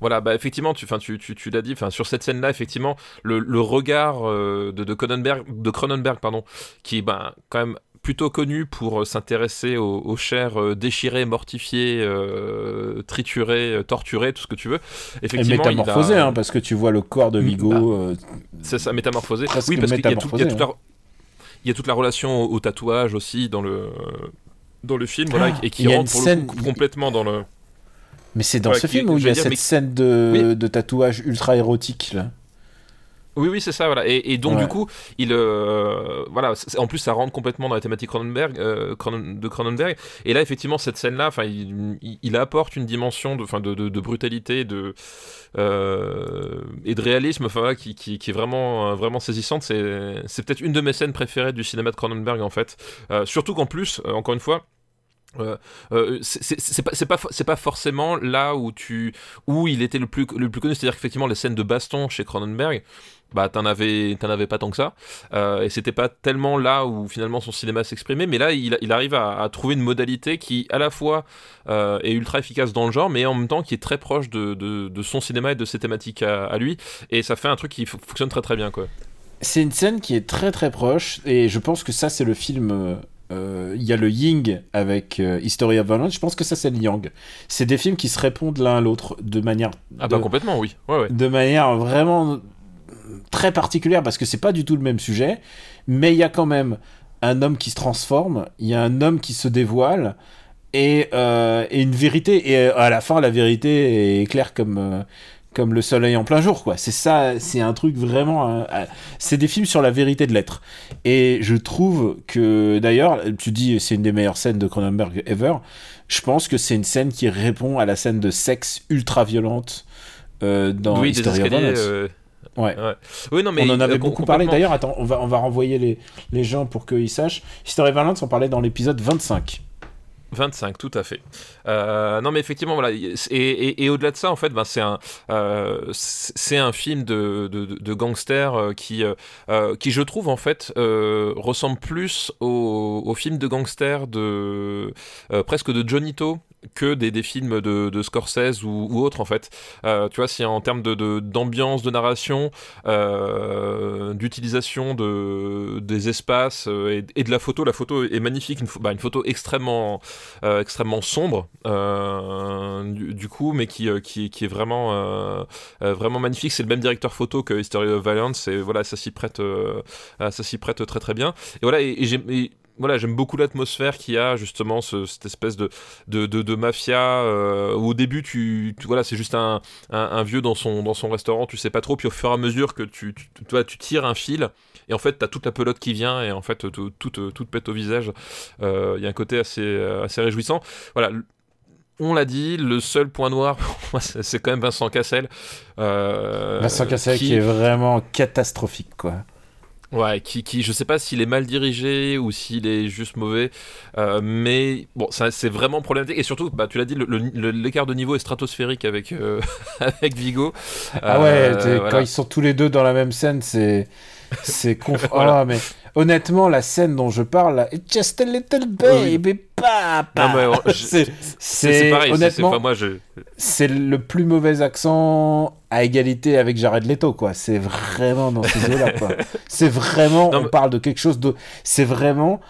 Voilà, bah effectivement, tu, enfin, tu, tu, tu l'as dit, enfin, sur cette scène-là, effectivement, le, le regard euh, de, de Cronenberg, de Cronenberg, pardon, qui est ben, quand même plutôt connu pour euh, s'intéresser aux, aux chairs euh, déchirées, mortifiées, euh, triturées, torturées, tout ce que tu veux. Et Effectivement, il métamorphosé, a- hein, parce que tu vois le corps de Vigo. Bah, C'est ça, métamorphosé. Oui, parce qu'il y a, tout- il y a métamorphosé, toute la, il y a toute la relation au, au tatouage aussi dans le dans le film, voilà, Ah, et il qui rentre pour scène- le complètement dans le. Mais c'est dans Ouais, ce film où il y a cette mais- scène de, Oui. de tatouage ultra érotique, là. Oui, oui, c'est ça, voilà. Et, et donc Ouais. du coup, il, euh, voilà, en plus ça rentre complètement dans la thématique Cronenberg, euh, Cronen- de Cronenberg. Et là, effectivement, cette scène-là, enfin, il, il- il apporte une dimension de, enfin, de, de, de brutalité, de euh, et de réalisme, enfin, qui, qui, qui est vraiment, euh, vraiment saisissante. C'est, c'est peut-être une de mes scènes préférées du cinéma de Cronenberg, en fait. Euh, surtout qu'en plus, euh, encore une fois. Euh, euh, c'est pas c'est pas forcément là où tu où il était le plus le plus connu. C'est-à-dire qu'effectivement les scènes de baston chez Cronenberg bah t'en avais t'en avais pas tant que ça. Euh, et c'était pas tellement là où finalement son cinéma s'exprimait. Mais là il, arrive à, trouver une modalité qui à la fois est ultra efficace dans le genre mais en même temps qui est très proche de, de, de son cinéma et de ses thématiques à, à, lui. Et ça fait un truc qui fonctionne très très bien quoi. C'est une scène qui est très très proche. Et je pense que ça c'est le film il euh, y a le Ying avec euh, History of Violence, je pense que ça c'est le Yang. C'est des films qui se répondent l'un à l'autre de manière. Ah bah complètement, oui. Ouais, ouais. De manière vraiment très particulière parce que c'est pas du tout le même sujet, mais il y a quand même un homme qui se transforme, il y a un homme qui se dévoile et, euh, et, une vérité. Et à la fin, la vérité est claire comme euh, comme le soleil en plein jour, quoi. C'est ça, c'est un truc vraiment. Euh, euh, c'est des films sur la vérité de l'être. Et je trouve que, d'ailleurs, tu dis c'est une des meilleures scènes de Cronenberg ever. Je pense que c'est une scène qui répond à la scène de sexe ultra violente euh, dans oui, History of Violence. Ouais. ouais. Oui, non, mais on en avait beaucoup parlé. D'ailleurs, attends, on va, on va renvoyer les, les gens pour qu'ils sachent. History of Violence, on parlait dans l'épisode 25. 25, tout à fait. Euh, non, mais effectivement, voilà. Et, au-delà de ça, en fait, ben, c'est un, euh, c'est un film de, gangster euh, qui, je trouve, en fait, ressemble plus au, au, film de gangster de presque de Johnny To que des, des films de, de Scorsese ou, autres en fait. Euh, tu vois, si en termes d'ambiance, de, de, narration, euh, d'utilisation de, des espaces euh, et, de la photo, la photo est magnifique, une, bah, photo extrêmement, extrêmement sombre du, coup, mais qui, qui, qui est vraiment, vraiment magnifique. C'est le même directeur photo que History of Violence et voilà, ça s'y prête, prête très très bien. Et voilà, et j'ai voilà, j'aime beaucoup l'atmosphère qu'il y a justement ce, cette espèce de, de, de, de mafia euh, où au début tu, tu voilà c'est juste un, un, un, vieux dans son, dans son restaurant, tu sais pas trop, puis au fur et à mesure que tu, tu, tu, tu tires un fil et en fait t'as toute la pelote qui vient et en fait tout, tout, tout pète au visage. Il euh, y a un côté assez, assez réjouissant. Voilà, on l'a dit, le seul point noir, c'est quand même Vincent Cassel. Euh, Vincent Cassel qui... qui est vraiment catastrophique, quoi. Ouais, qui, qui, je sais pas s'il est mal dirigé ou s'il est juste mauvais, euh, mais bon, c'est vraiment problématique. Et surtout, bah, tu l'as dit, l'écart de niveau est stratosphérique avec, euh, avec Vigo. Ah ouais, euh, voilà. quand ils sont tous les deux dans la même scène, c'est. C'est conf... voilà. oh, mais honnêtement, la scène dont je parle, là, It's just a little baby, oui. papa. C'est pareil. Honnêtement, enfin, moi, je... c'est le plus mauvais accent à égalité avec Jared Leto, quoi. C'est vraiment dans eaux-là, quoi. C'est vraiment, non, on mais... parle de quelque chose de, c'est vraiment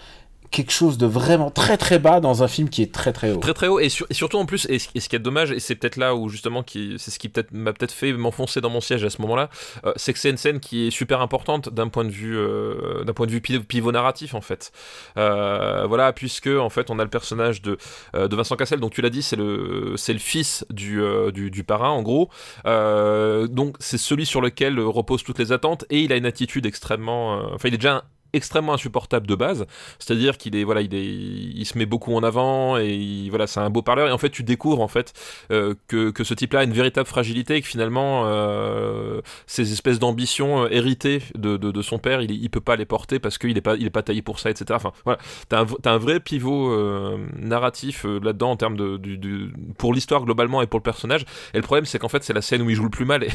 quelque chose de vraiment très très bas dans un film qui est très très haut. Très très haut et, sur, et surtout en plus et ce, et ce, qui est dommage et c'est peut-être là où justement qui c'est ce qui peut-être m'a peut-être fait m'enfoncer dans mon siège à ce moment-là, euh, c'est que c'est une scène qui est super importante d'un point de vue euh, d'un point de vue pivot narratif en fait. Euh, voilà puisque en fait on a le personnage de de Vincent Cassel donc tu l'as dit c'est le c'est le fils du, du, du parrain en gros donc c'est celui sur lequel reposent toutes les attentes et il a une attitude extrêmement enfin il est déjà un, extrêmement insupportable de base. C'est-à-dire qu'il est voilà il est il se met beaucoup en avant et il, voilà c'est un beau parleur. Et en fait tu découvres en fait euh, que, que ce type là a une véritable fragilité et que finalement euh, ces espèces d'ambitions euh, héritées de, de, de, son père il, il peut pas les porter parce qu'il est pas il est pas taillé pour ça etc enfin voilà. T'as un, as un vrai pivot euh, narratif euh, là-dedans en termes de, de, de pour l'histoire globalement et pour le personnage. Et le problème c'est qu'en fait c'est la scène où il joue le plus mal. Et,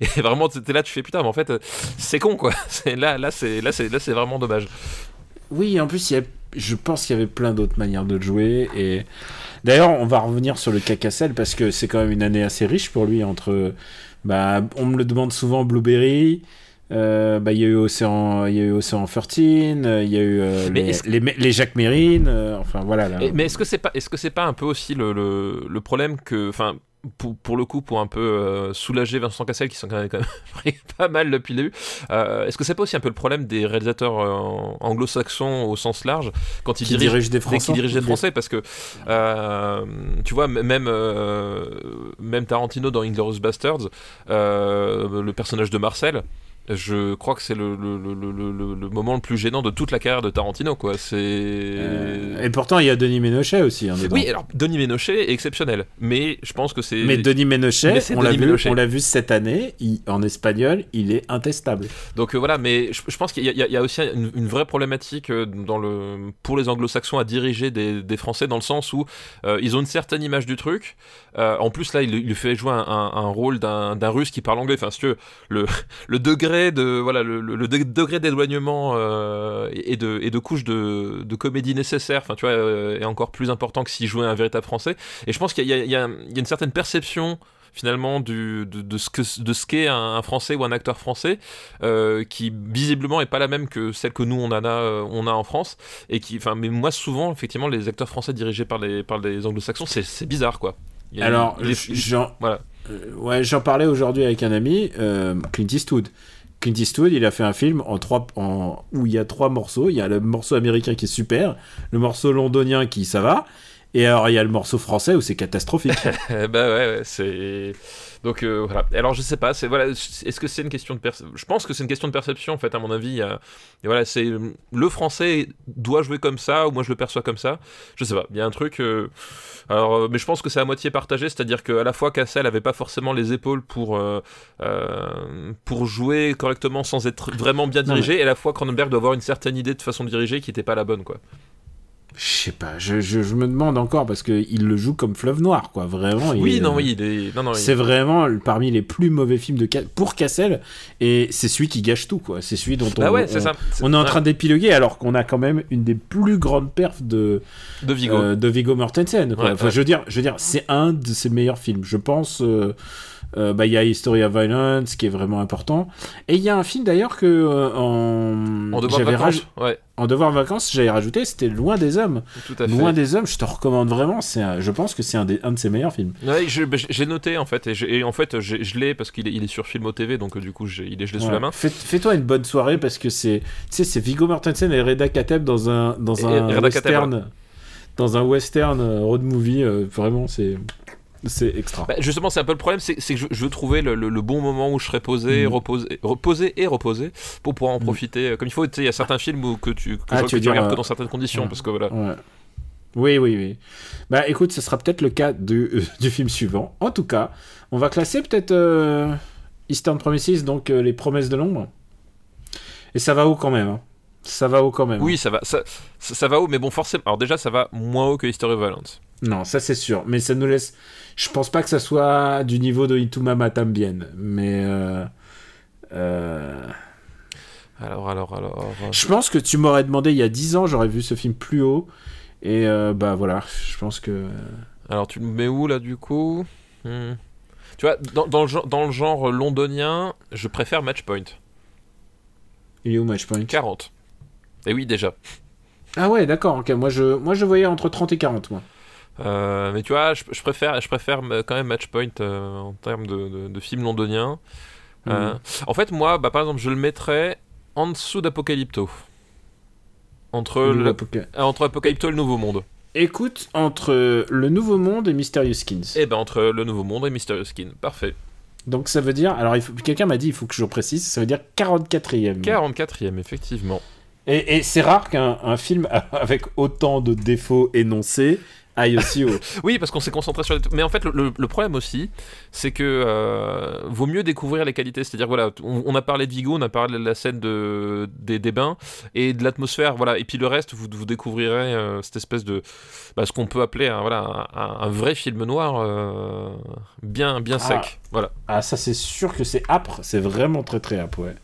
et vraiment t'es là tu fais putain mais en fait c'est con quoi. Là là c'est là c'est là c'est vraiment dommage. Oui, en plus, il y a, je pense qu'il y avait plein d'autres manières de jouer. Et d'ailleurs, on va revenir sur le Cacassel parce que c'est quand même une année assez riche pour lui. Entre, bah, on me le demande souvent, Blueberry. Euh, bah, il y a eu Océan, il y a eu Océan 13, il y a eu euh, les, les, les, Jacques Mérine, euh, enfin voilà. Là. Et, mais est-ce que c'est pas, est-ce que c'est pas un peu aussi le, le, le problème que, enfin, pour, pour, le coup, pour un peu euh, soulager Vincent Cassel, qui sont quand même, même pas mal depuis le début, euh, est-ce que c'est pas aussi un peu le problème des réalisateurs euh, anglo-saxons au sens large quand ils qui dirigent, dirigent des Français, qui dirigent des Français? Parce que tu vois, même même Tarantino dans Inglourious Basterds, le personnage de Marcel je crois que c'est le, le, le, le, le moment le plus gênant de toute la carrière de Tarantino, quoi. C'est. Euh, et pourtant, il y a Denis Ménochet aussi. Hein. Oui, alors Denis Ménochet est exceptionnel, mais je pense que c'est. Mais Denis Ménochet, Mais on l'a vu, Ménochet. on l'a vu cette année, il- en espagnol, il est intestable. Donc euh, voilà, mais je, je pense qu'il y, a- il y aussi une, une vraie problématique euh, dans le, pour les anglo-saxons à diriger des, des Français dans le sens où euh, ils ont une certaine image du truc. En plus, là, il, il lui fait jouer un, un- un rôle d'un d'un russe qui parle anglais. Enfin, si tu veux, le, le degré de voilà le, le- le de- degré d'éloignement euh, et, de, et de couche de, de comédie nécessaire, enfin tu vois, euh, est encore plus important que s'il jouait un véritable français. Et je pense qu'il y, a- y y une certaine perception finalement du, de, de ce que de ce qu'est un, un français ou un acteur français euh, qui visiblement est pas la même que celle que nous on en a on a en France et qui enfin mais moi souvent effectivement les acteurs français dirigés par les par les anglo-saxons c'est c'est bizarre quoi Il y a- Alors, voilà. ouais, j'en parlais aujourd'hui avec un ami, euh, Clint Eastwood. Clint Eastwood, il a fait un film en trois, en, où il y a trois morceaux. Il y a le morceau américain qui est super, le morceau londonien qui ça va, et alors il y a le morceau français où c'est catastrophique. Bah ouais, c'est donc euh, voilà. Alors je sais pas, c'est voilà, est-ce que c'est une question de perception Je pense que c'est une question de perception en fait à mon avis. Et voilà, c'est le français doit jouer comme ça ou moi je le perçois comme ça. Je sais pas, il y a un truc. euh, Alors, euh, mais je pense que c'est à moitié partagé, c'est-à-dire qu'à la fois Cassel avait pas forcément les épaules pour pour jouer correctement sans être vraiment bien Non, dirigé, et à la fois Cronenberg doit avoir une certaine idée de façon de diriger qui était pas la bonne quoi. Je sais pas, je, je, je me demande encore parce que il le joue comme fleuve noir, quoi. Vraiment. il Oui, non, oui, il est... non, non, il- C'est vraiment parmi les plus mauvais films de pour Cassel et c'est celui qui gâche tout, quoi. C'est celui dont on, Bah ouais, on- c'est ça. on est en train d'épiloguer alors qu'on a quand même une des plus grandes perfs de de Vigo. euh, de Mortensen. quoi. Ouais, enfin, ouais. je veux dire, je veux dire, c'est un de ses meilleurs films. Je pense. euh, euh, bah, il y a History of Violence qui est vraiment important. Et il y a un film d'ailleurs que euh, en En devoir vacances, ouais, en devoir de vacances, j'avais rajouté, c'était Loin des hommes. tout à fait. Loin des hommes, je te recommande vraiment. C'est, un- je pense que c'est un, des, un de ses meilleurs films. Ouais, bah, j'ai noté en fait, et, en fait je l'ai parce qu'il est, il est sur Filmo TV, donc euh, du coup il est gelé sous Ouais. la main. Fais- Fais-toi une bonne soirée parce que c'est, tu sais, c'est Viggo Mortensen et Reda Kateb dans un dans Et un Kateb, western, dans un western road movie. euh, vraiment, c'est c'est extra. Bah, justement, c'est un peu le problème, c'est que je, je veux trouver le, le- le bon moment où je serai posé, Mhm. reposé, reposé et reposé pour pouvoir en Mhm. profiter euh, comme il faut. Tu sais, il y a certains films où, que tu, que Ah, tu que regardes euh, que dans certaines conditions, ouais. parce que voilà. Ouais. Oui, oui, oui. Bah écoute, ce sera peut-être le cas du, euh, du film suivant. En tout cas, on va classer peut-être euh, Eastern Promises, donc euh, les promesses de l'ombre. Et ça va haut quand même. hein? Ça va haut quand même? Oui, ça va, ça, ça, ça va haut, mais bon, forcément. Alors déjà, ça va moins haut que History of Violence. Non, ça c'est sûr. Mais ça nous laisse. Je pense pas que ça soit du niveau de Itumama Tambien. Mais. euh, euh, Alors, alors, alors. euh, Je pense que tu m'aurais demandé il y a 10 ans, j'aurais vu ce film plus haut. Et euh, bah voilà, je pense que. Alors, tu le mets où là du coup? Hmm. Tu vois, dans, dans, le, genre- dans le genre londonien, je préfère Matchpoint. Il est où Matchpoint? 40. Et oui, déjà. Ah ouais, d'accord, ok. Moi je, moi je voyais entre 30 et 40, moi. Euh, mais tu vois, je, je préfère, je préfère euh, quand même Matchpoint euh, en termes de, de, de film londonien. Euh, Mhm. En fait, moi, bah, par exemple, je le mettrais en dessous d'Apocalypto. Entre, Le euh, entre Apocalypto et le Nouveau Monde. Écoute, entre Le Nouveau Monde et Mysterious Skins. Et ben entre le Nouveau Monde et Mysterious Skin. Parfait. Donc ça veut dire, alors quelqu'un m'a dit, il faut que je précise, ça veut dire 44e. 44ème, effectivement. Et, et c'est rare qu'un un film avec autant de défauts énoncés aille aussi haut. Oui, parce qu'on s'est concentré sur les... Mais en fait, le, problème aussi, c'est que euh, vaut mieux découvrir les qualités. C'est-à-dire, voilà, on, on a parlé de Vigo, on a parlé de la scène de, des, des bains et de l'atmosphère, voilà. Et puis le reste, vous, vous découvrirez euh, cette espèce de... bah, ce qu'on peut appeler un, voilà, un, vrai film noir euh, bien, bien Ah. sec. Voilà. Ah, ça, c'est sûr que c'est âpre. C'est vraiment très, très âpre, ouais.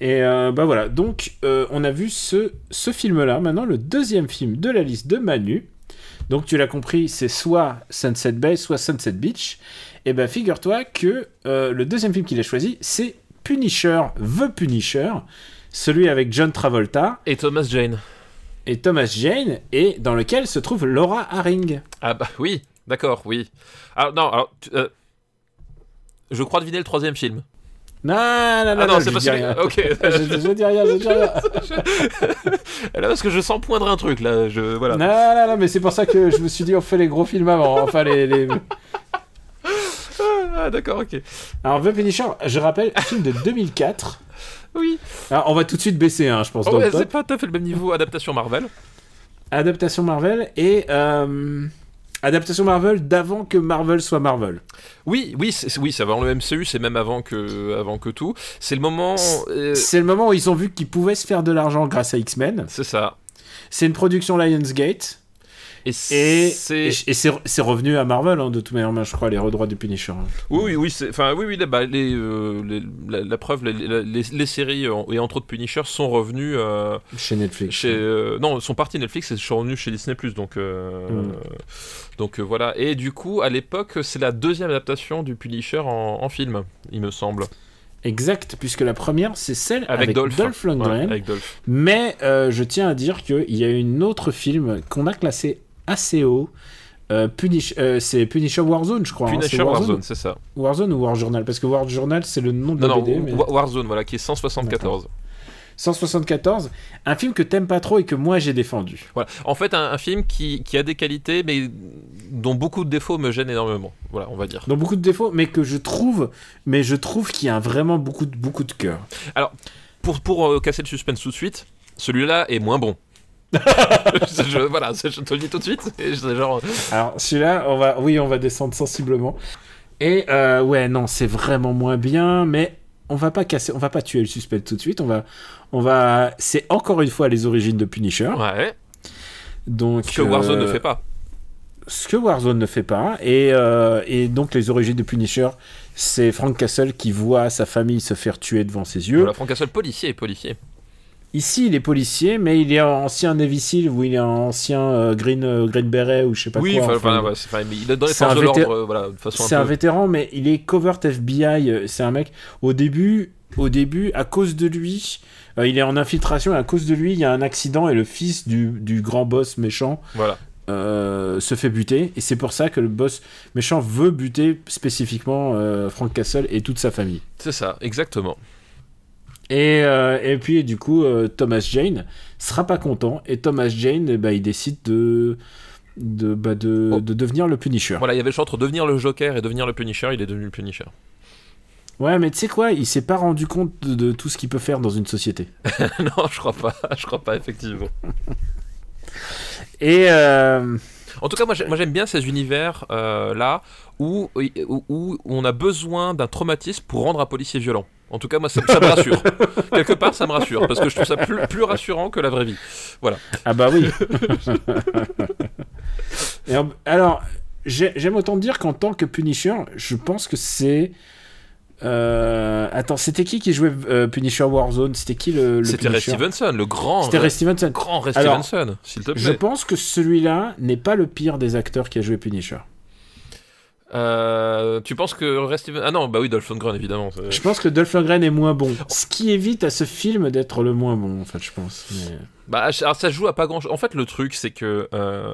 Et euh, bah voilà. Donc, euh, on a vu ce, ce film-là. Maintenant, le deuxième film de la liste de Manu. Donc, tu l'as compris, c'est soit Sunset Bay, soit Sunset Beach. Et ben, figure-toi que euh, le deuxième film qu'il a choisi, c'est Punisher, The Punisher. Celui avec John Travolta Et Thomas Jane. et Thomas Jane, et dans lequel se trouve Laura Haring. Ah bah oui, d'accord, oui. Alors non, alors... tu- euh, je crois deviner le troisième film. Non, non, non, Ah non, non, c'est pas celui... rien. Ok. je, je dis rien, je dis rien. Là, parce que je sens poindre un truc, là. Je... Voilà. Non, non, non, mais c'est pour ça que je me suis dit, on fait les gros films avant. Enfin, les. les... Ah, d'accord, ok. Alors, The Punisher, je rappelle, film de 2004. Oui. Alors, on va tout de suite baisser, hein, je pense. Oh, ouais, c'est pas tout à fait le même niveau adaptation Marvel. Adaptation Marvel et euh, adaptation Marvel d'avant que Marvel soit Marvel. Oui, oui, oui, c'est avant le MCU, c'est même avant que, avant que tout. C'est le moment. euh, C'est le moment où ils ont vu qu'ils pouvaient se faire de l'argent grâce à X-Men. c'est ça. C'est une production Lionsgate Et et c'est. et et c'est c'est revenu à Marvel hein, de toute manière, je crois, les redroits du Punisher. hein. Oui, oui, oui, c'est- enfin, oui, oui, là, bah, les, euh, les- la, la preuve, les, les- les séries euh, et entre autres Punisher sont revenus euh, Chez Netflix. chez, euh, non, sont partis Netflix et sont revenus chez Disney donc, euh, Mm. donc euh, voilà. Et du coup, à l'époque, c'est la deuxième adaptation du Punisher en, en film, il me semble, Exact, puisque la première, c'est celle avec, avec, Dolph. Dolph Lundgren. Ouais, avec Dolph. Mais euh, je tiens à dire qu'il y a une autre film qu'on a classé assez haut. Euh, Punish- euh, c'est Punisher Warzone, je crois. hein. Punisher C'est Warzone, c'est ça. Warzone ou War Journal Parce que War Journal, c'est le nom de Non, la non, BD. mais- Wa- Warzone, voilà, qui est 174. 174, un film que t'aimes pas trop et que moi j'ai défendu. Voilà. En fait, un, un film qui, qui a des qualités, mais dont beaucoup de défauts me gênent énormément. Voilà, on va dire. Donc beaucoup de défauts, mais que je trouve, mais je trouve qu'il y a vraiment beaucoup de, beaucoup de cœur. Pour, pour euh, casser le suspense tout de suite, celui-là est moins bon. Je- voilà, je te le dis tout de suite. genre, Alors celui-là, on va, oui, on va descendre sensiblement. Et euh, ouais, non, c'est vraiment moins bien, mais on va pas casser, on va pas tuer le suspense tout de suite. On va, on va, c'est encore une fois les origines de Punisher. ouais, Donc ce que Warzone euh, ne fait pas. ce que Warzone ne fait pas. Et, euh, et donc les origines de Punisher, c'est Frank Castle qui voit sa famille se faire tuer devant ses yeux. Voilà, Frank Castle, policier policier. Ici, il est policier, mais il est ancien Navy Seal ou il est ancien euh, Green, euh, Green Beret ou je sais pas oui, quoi. enfin, ouais, il est dans les forces de l'ordre, euh, voilà, de façon c'est un vétéran, mais il est covert FBI. euh, C'est un mec. Au début, au début, à cause de lui, euh, il est en infiltration. Et à cause de lui, il y a un accident et le fils du, du grand boss méchant Voilà. euh, se fait buter. Et c'est pour ça que le boss méchant veut buter spécifiquement euh, Frank Castle et toute sa famille. C'est ça, exactement. Et, euh, et puis du coup, euh, Thomas Jane sera pas content et Thomas Jane, eh ben, il décide de de, bah, de, Oh. de devenir le Punisher. Voilà, il y avait le choix entre devenir le Joker et devenir le Punisher. Il est devenu le Punisher. Ouais, mais tu sais quoi, il s'est pas rendu compte de, de tout ce qu'il peut faire dans une société. non, je crois pas. Je crois pas, effectivement. Et euh, En tout cas, moi j'ai- moi, j'aime bien ces univers là où, où, où on a besoin d'un traumatisme pour rendre un policier violent. En tout cas, moi ça, ça me rassure. Quelque part, ça me rassure parce que je trouve ça plus, plus rassurant que la vraie vie. ah bah oui. Et alors, j'ai- j'aime autant dire qu'en tant que Punisher, je pense que c'est euh, attends, c'était qui qui jouait euh, Punisher Warzone? C'était qui le, le C'était Ray Stevenson, le grand, C'était Ray Stevenson. grand Ray Stevenson, s'il te Je plaît. pense que celui-là n'est pas le pire des acteurs qui a joué Punisher. Euh, tu penses que Ray Stevenson... Ah non, bah oui, Dolph Lundgren évidemment. Je pense que Dolph Lundgren est moins bon. Ce qui évite à ce film d'être le moins bon, en fait, je pense. Mais- Bah, alors ça joue à pas grand chose. En fait, le truc, c'est que euh,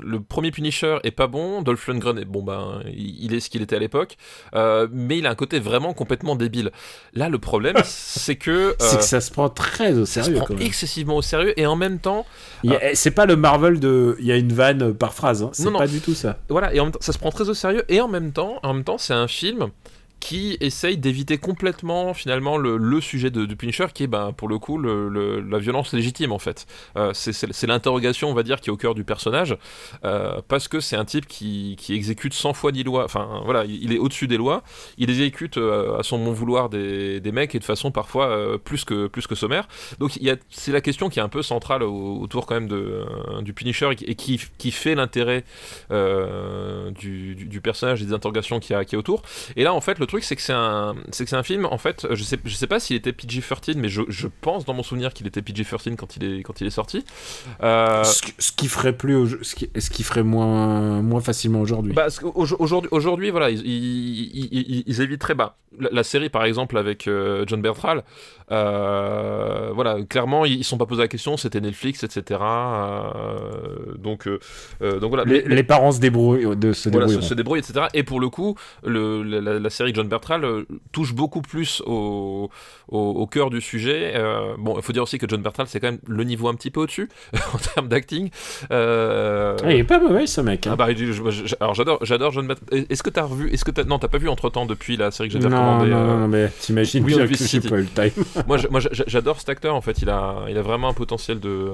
le premier Punisher est pas bon. Dolph Lundgren est bon, ben, il est ce qu'il était à l'époque. Euh, mais il a un côté vraiment complètement débile. Là, le problème, c'est que. C'est euh, que ça se prend très au ça se sérieux, prend quand même. excessivement au sérieux et en même temps, a- C'est pas le Marvel de. Il y a une vanne par phrase, hein. c'est non. pas du tout ça. voilà, et en même temps, ça se prend très au sérieux et en même temps, en même temps, c'est un film qui essaye d'éviter complètement finalement le, sujet de, de Punisher qui est ben, pour le coup la violence légitime en fait. Euh, c'est- l'interrogation on va dire qui est au cœur du personnage euh, parce que c'est un type qui, exécute 100 fois 10 lois, enfin voilà, il, est au-dessus des lois, il exécute euh, à son bon vouloir des, des mecs et de façon parfois plus, que, plus que sommaire. Donc c'est la question qui est un peu centrale au- autour quand même de, du Punisher et qui, fait l'intérêt du, personnage et des interrogations qu'il y, a autour. Et là, en fait, le truc, c'est que c'est un, c'est que c'est un film. En fait, je sais, je sais pas s'il était PG-13, mais je, je pense dans mon souvenir qu'il était PG-13 quand il est, quand il est sorti. Euh, Ce, qui- ce qui ferait plus, ce qui, ce qui ferait moins, moins facilement aujourd'hui. Bah, parce qu'aujourd'hui, aujourd'hui, voilà, ils, ils, ils, ils- ils éviteraient. Bah, la, la série, par exemple, avec euh, John Bertral, euh, voilà, clairement, ils ne sont pas posé la question, c'était Netflix, etc. donc, donc voilà. les, Mais- les parents se débrouillent, de se voilà, se, débrouilleront. se débrouille, etc. Et pour le coup, le, la, la- série série John Bertrand touche beaucoup plus au, au, cœur du sujet. bon, il faut dire aussi que John Bertrand, c'est quand même le niveau un petit peu au-dessus en termes d'acting. Ah, il est pas mauvais ce mec. Hein. Ah bah, alors j'adore, j'adore John Bertrand. Est-ce que t'as revu, est-ce que t'as, non, t'as pas vu entre temps depuis la série que j'ai recommandée Non, non, non, mais t'imagines bien que j'ai pas eu le time. moi, moi j'adore cet acteur en fait. Il a, il a vraiment un potentiel de,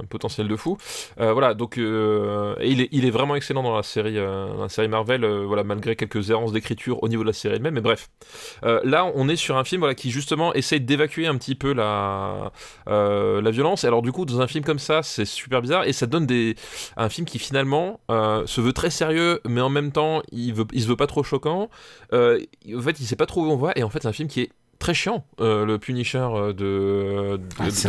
un potentiel de fou. voilà, donc et il est, il est vraiment excellent dans la série, dans la série Marvel. voilà, malgré quelques errances d'écriture au niveau de la série elle-même. Mais bref, là, on est sur un film voilà qui justement essaie d'évacuer un petit peu la, la violence. Et alors du coup, dans un film comme ça, c'est super bizarre et ça donne des, un film qui finalement se veut très sérieux, mais en même temps, il veut, il se veut pas trop choquant. en fait, il sait pas trop où on va et en fait, c'est un film qui est très chiant, euh, le Punisher euh, de, de, ah, c'est,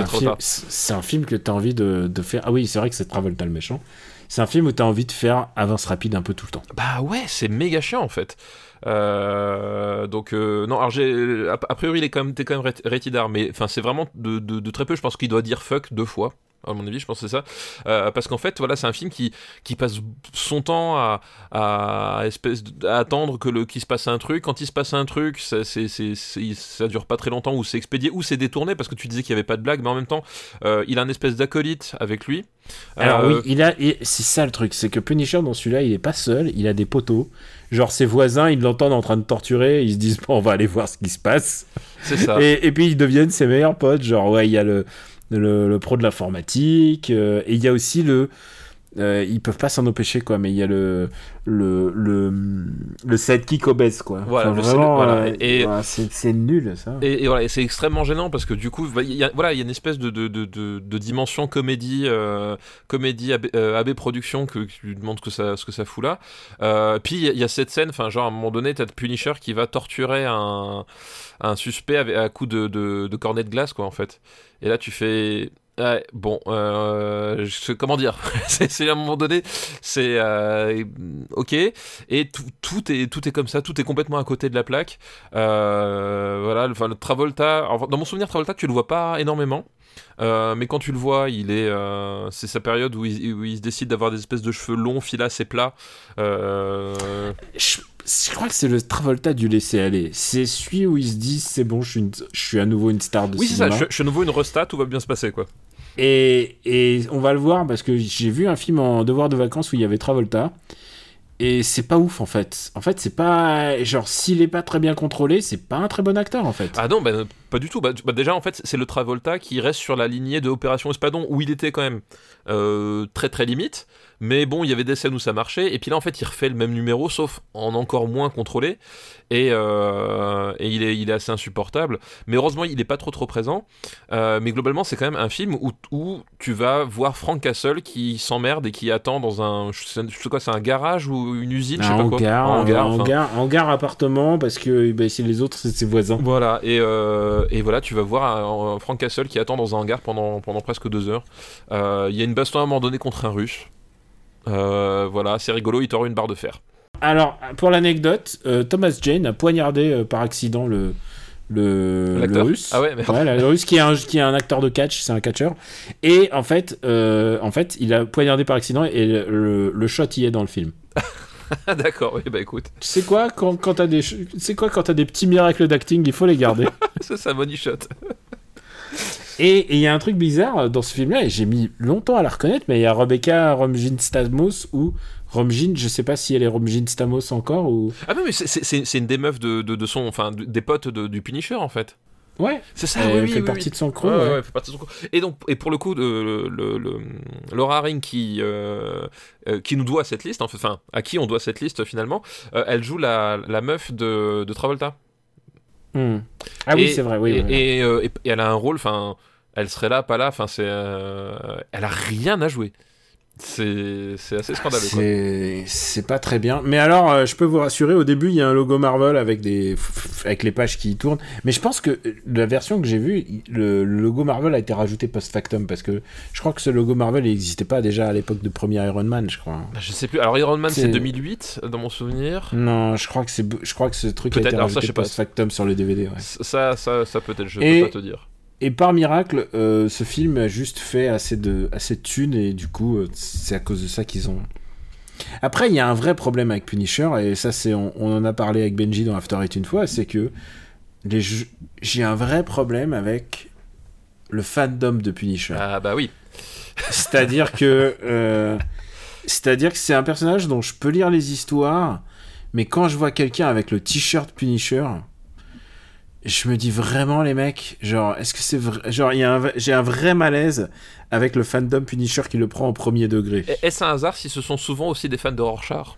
un film, que tu as envie de, de, faire. Ah oui, c'est vrai que c'est Travolta le méchant. C'est un film où tu as envie de faire avance rapide un peu tout le temps. Bah ouais, c'est méga chiant en fait. Euh, donc non, alors j'ai a, priori il est quand même, t'es quand même rétidard, mais enfin c'est vraiment de, de, de, très peu. Je pense qu'il doit dire fuck deux fois à mon avis, je pense que c'est ça. Euh, parce qu'en fait, voilà, c'est un film qui, qui passe son temps à, à, espèce attendre que le, qu'il se passe un truc. Quand il se passe un truc, ça, c'est, c'est, ça dure pas très longtemps, ou c'est expédié, ou c'est détourné, parce que tu disais qu'il y avait pas de blague, mais en même temps, euh, il a un espèce d'acolyte avec lui. Alors oui, euh, il a, c'est ça le truc, c'est que Punisher dans celui-là, il est pas seul, il a des poteaux. Genre ses voisins, ils l'entendent en train de torturer, ils se disent bon, on va aller voir ce qui se passe. C'est ça. Et, et puis ils deviennent ses meilleurs potes. Genre ouais, il y a le le, pro de l'informatique, euh, et il y a aussi le... Euh, ils peuvent pas s'en empêcher quoi mais il y a le le le, le sidekick obèse quoi voilà, voilà. Euh, c'est nul ça et, voilà c'est extrêmement gênant parce que du coup il y a, voilà il y a une espèce de, de, de, de dimension comédie comédie AB, AB production que tu demandes que ça ce que ça fout là puis il y, a cette scène enfin genre à un moment donné t'as Punisher qui va torturer un un suspect avec, à coup de, de, de cornet de glace quoi en fait et là, tu fais. Bon, euh, comment dire? C'est à un moment donné, c'est euh, ok, et tout, tout, est tout est comme ça, tout est complètement à côté de la plaque. Euh, voilà, enfin le Travolta. dans mon souvenir, Travolta, tu le vois pas énormément. mais quand tu le vois, il est, c'est sa période où il, où il se décide d'avoir des espèces de cheveux longs, filasses et plats. Je je crois que c'est le Travolta du laisser aller. C'est celui où il se dit c'est bon, je suis, je suis à nouveau une star de oui, cinéma. Oui, c'est ça, je, suis à nouveau une resta, tout va bien se passer quoi. Et, et on va le voir parce que j'ai vu un film en devoir de vacances où il y avait Travolta. Et c'est pas ouf en fait. En fait, c'est pas. Genre, s'il est pas très bien contrôlé, c'est pas un très bon acteur en fait. Ah non, bah, pas du tout. Bah, bah, déjà, en fait, c'est le Travolta qui reste sur la lignée de Opération Espadon où il était quand même euh, très très limite. Mais bon, il y avait des scènes où ça marchait. Et puis là, en fait, il refait le même numéro, sauf en encore moins contrôlé. Et, euh, et il, est, il est assez insupportable. Mais heureusement, il n'est pas trop trop présent. Euh, mais globalement, c'est quand même un film où, où tu vas voir Frank Castle qui s'emmerde et qui attend dans un. Je sais quoi, c'est un garage ou une usine, je sais pas quoi. en gare appartement, parce que bah, c'est les autres, c'est ses voisins. Voilà, et, euh, et voilà, tu vas voir Frank Castle qui attend dans un hangar pendant, pendant presque deux heures. Il y a une baston à un moment donné contre un russe. Euh, voilà, c'est rigolo, il t'aura une barre de fer. Alors, pour l'anecdote, euh, Thomas Jane a poignardé euh, par accident le, le, le, russe. Ah ouais, le russe qui est, un, qui est un acteur de catch, c'est un catcheur. Et en fait, en fait, il a poignardé par accident et le, le shot y est dans le film. D'accord, oui, bah écoute. Tu sais quoi, quand, quand t'as des, c'est quoi, quand t'as des petits miracles d'acting, il faut les garder. c'est un money shot. Et il y a un truc bizarre dans ce film-là, et j'ai mis longtemps à la reconnaître, mais il y a Rebecca Romijn Stamos ou Romijn, je sais pas si elle est Romijn Stamos encore ou. Ah non, mais c'est une des meufs de, de, son, enfin des potes du Punisher en fait. Ouais, c'est ça. Elle oui, fait partie de son crew. Ouais, ouais. fait partie de son crew. Et donc, et pour le coup, le, le, le, Laura Ring qui euh, euh, qui nous doit cette liste, enfin, à qui on doit cette liste finalement, euh, elle joue la, la meuf de, de Travolta. Hmm. Ah oui, c'est vrai, oui. Et, et, elle a un rôle, enfin, elle serait là, pas là, enfin, c'est. elle a rien à jouer. C'est assez scandaleux. C'est pas très bien. Mais alors, euh, je peux vous rassurer, au début, il y a un logo Marvel avec, des, avec les pages qui tournent. Mais je pense que euh, la version que j'ai vue, le, logo Marvel a été rajouté post-factum. Parce que je crois que ce logo Marvel n'existait pas déjà à l'époque de premier Iron Man, je crois. Bah, je sais plus. Alors, Iron Man, c'est 2008, dans mon souvenir. Non, je crois que, je crois que ce truc a été rajouté post-factum sur le DVD. Ça, ça, ça peut-être, je peux pas te dire. Et par miracle, euh, ce film a juste fait assez de, assez de thunes et du coup, euh, c'est à cause de ça qu'ils ont, Après, il y a un vrai problème avec Punisher, et ça, c'est on, on en a parlé avec Benji dans After Eight une fois, c'est que j'ai un vrai problème avec le fandom de Punisher. Ah bah oui. C'est-à-dire que euh, c'est-à-dire que c'est un personnage dont je peux lire les histoires, mais quand je vois quelqu'un avec le t-shirt Punisher, je me dis vraiment les mecs, genre est-ce que c'est vrai genre il y a un j'ai un vrai malaise avec le fandom Punisher qui le prend au premier degré. Est-ce un hasard si ce sont souvent aussi des fans de Rorschach?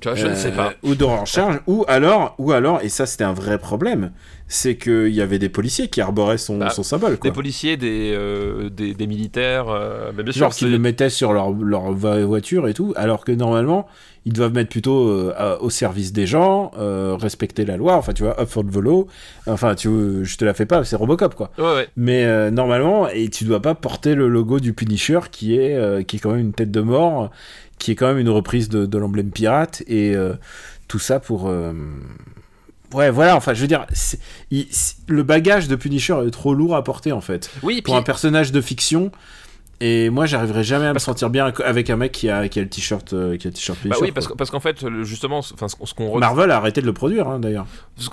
Tu vois, je ne sais Euh, pas. Ou d'Orange Charge, ou alors, ou alors, et ça c'était un vrai problème, c'est qu'il y avait des policiers qui arboraient son, Bah, son symbole. Quoi. Des policiers, des, euh, des, des militaires, euh, bien. Genre qu'ils le mettaient sur leur, leur vo- voiture et tout, alors que normalement, ils doivent mettre plutôt euh, à- au service des gens, euh, respecter la loi, enfin tu vois, up for the law, enfin tu je te la fais pas, c'est Robocop quoi. Ouais, ouais. Mais euh, normalement, et tu dois pas porter le logo du Punisher qui est, qui est quand même une tête de mort, qui est quand même une reprise de, de l'emblème pirate, et tout ça pour... Ouais, voilà, enfin, je veux dire, il- le bagage de Punisher est trop lourd à porter, en fait Oui, puis pour un personnage de fiction. Et moi, j'arriverai jamais à me sentir bien avec un mec qui a, qui a le t-shirt, euh, qui a le t-shirt bah oui, parce, que- parce qu'en fait, justement, enfin, ce, qu'on- ce qu'on re- Marvel a arrêté de le produire, hein, d'ailleurs. ce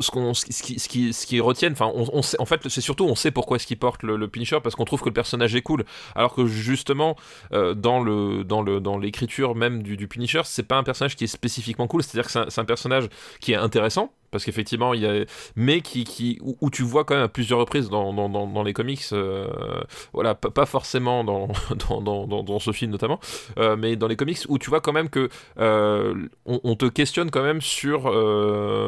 ce qu'on- ce qui, ce qui, ce qui, ce qui retiennent, enfin, on, on sait- en fait, c'est surtout, on sait pourquoi est-ce qu'il porte le, le Punisher, parce qu'on trouve que le personnage est cool, alors que justement, euh, dans le, dans le, dans l'écriture même du, du Punisher, c'est pas un personnage qui est spécifiquement cool, c'est-à-dire que c'est un, c'est un personnage qui est intéressant, parce qu'effectivement, il y a, mais qui, qui, où, où tu vois quand même à plusieurs reprises dans, dans, dans, dans les comics, euh, voilà, pas, forcément dans, ce film notamment, euh, mais dans les comics où tu vois quand même que euh, on, on te questionne quand même sur,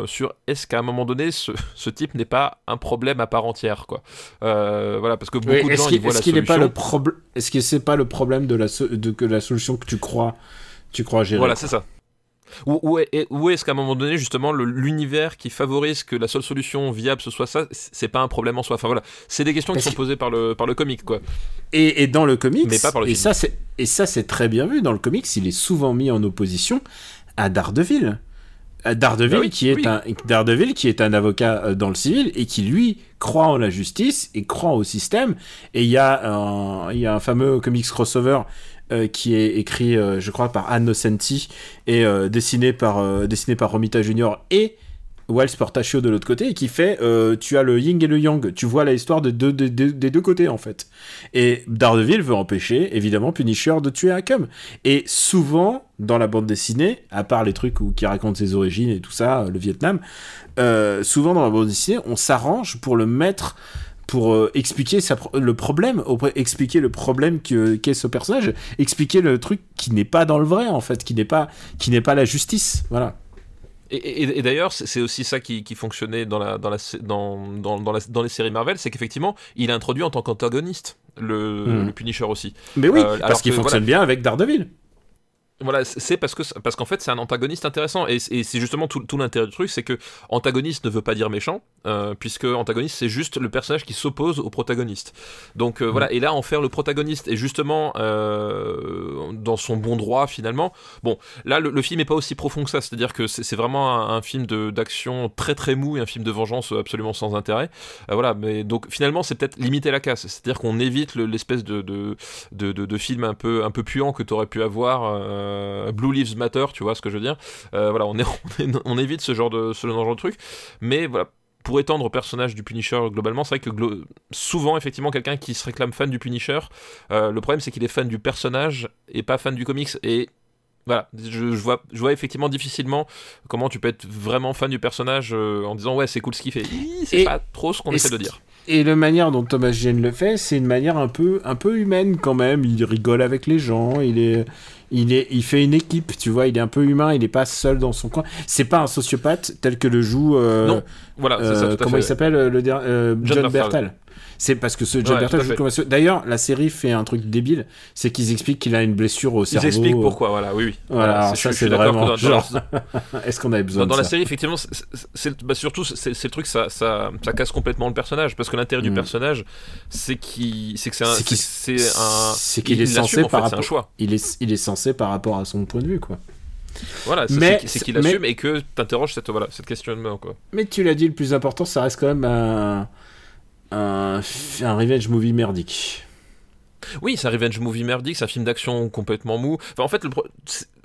sur est-ce qu'à un moment donné ce, ce type n'est pas un problème à part entière quoi. Voilà parce que beaucoup de gens ils voient la solution. pas le problème Est-ce que c'est pas le problème de la, so- de que la solution que tu crois, tu crois gérer Voilà c'est ça. Ou est-ce qu'à un moment donné, justement, l'univers qui favorise que la seule solution viable ce soit ça, c'est pas un problème en soi. Enfin voilà, c'est des questions Parce qui sont posées par le, par le comic, quoi. Et, et dans le comics, Mais pas par le et film. ça c'est et ça c'est très bien vu dans le comics, il est souvent mis en opposition à Daredevil. À Daredevil Ah oui, qui est oui. un Daredevil qui est un avocat euh, dans le civil et qui lui croit en la justice et croit au système et il y a un il y a un fameux comics crossover euh, qui est écrit euh, je crois par Anne Nocenti et euh, dessiné par dessiné par Romita Junior et Wells Portaccio de l'autre côté et qui fait tu as le yin et le yang. Tu vois la histoire des- deux côtés en fait. Et Daredevil veut empêcher évidemment Punisher de tuer Hakem et souvent dans la bande dessinée à part les trucs où, qui racontent ses origines et tout ça le Vietnam souvent dans la bande dessinée on s'arrange pour le mettre pour euh, expliquer sa le problème, expliquer le problème que qu'est ce personnage, expliquer le truc qui n'est pas dans le vrai en fait, qui n'est pas qui n'est pas la justice, voilà. Et, et- et d'ailleurs, c'est aussi ça qui, qui fonctionnait dans, la, dans, la, dans, dans, dans, la- dans les séries Marvel, c'est qu'effectivement, il est introduit en tant qu'antagoniste, le, Hmm. le Punisher aussi. Mais oui, Euh, parce qu'il fonctionne bien avec Daredevil. Voilà, c'est- parce que parce qu'en fait c'est un antagoniste intéressant et, et c'est justement tout, tout l'intérêt du truc, c'est que antagoniste ne veut pas dire méchant, euh, puisque antagoniste c'est juste le personnage qui s'oppose au protagoniste. Donc euh, voilà, et là en faire le protagoniste et justement euh, dans son bon droit finalement. Bon, là le, le film est pas aussi profond que ça, c'est-à-dire que c'est vraiment un, un film de- d'action très très mou et un film de vengeance absolument sans intérêt. Voilà, mais donc finalement c'est peut-être limiter la casse, c'est-à-dire qu'on évite le- l'espèce de, de, de, de, de film un peu, un peu puant que tu aurais pu avoir. Euh, Blue Lives Matter, tu vois ce que je veux dire. Euh, voilà, on, est, on, est- on évite ce genre de, ce genre de truc. Mais voilà, pour étendre au personnage du Punisher globalement, c'est vrai que glo- souvent, effectivement, quelqu'un qui se réclame fan du Punisher, euh, le problème c'est qu'il est fan du personnage et pas fan du comics. Et voilà, je, je vois, je vois effectivement difficilement comment tu peux être vraiment fan du personnage euh, en disant ouais, c'est cool ce qu'il fait. C'est pas trop ce qu'on essaie de dire. Et la manière dont Thomas Jane le fait, c'est une manière un peu, un peu humaine quand même. Il rigole avec les gens, il est, il est, il fait une équipe, tu vois. Il est un peu humain, il est pas seul dans son coin. C'est pas un sociopathe tel que le joue. euh, Non, Voilà, c'est ça, euh, tout à comment fait. il s'appelle euh, le euh, John John, Bertal. C'est parce que ce John Ouais, Bertal joue comme un D'ailleurs, la série fait un truc débile, c'est qu'ils expliquent qu'il a une blessure au Ils cerveau. expliquent euh, pourquoi, voilà, oui, oui. Voilà, je- ça c'est vraiment dans- dans- genre. Est-ce qu'on avait besoin Dans, dans de la ça? série, effectivement, c'est- bah, surtout c'est c'est le truc, ça, ça, ça casse complètement le personnage parce que l'intérêt du Mm. personnage, c'est qu'il, c'est que c'est un, C'est qu'il- c'est c'est un, c'est qu'il il est censé en par c'est un rapport- choix. Il est, il est censé par rapport à son point de vue, quoi. Voilà, c'est- Mais- c'est c'est qu'il mais- assume et que t'interroges cette, voilà, cette questionnement, quoi. Mais tu l'as dit, le plus important, ça reste quand même un, un, un revenge movie merdique. Oui, c'est un revenge movie merdique, c'est un film d'action complètement mou. Enfin, en fait, le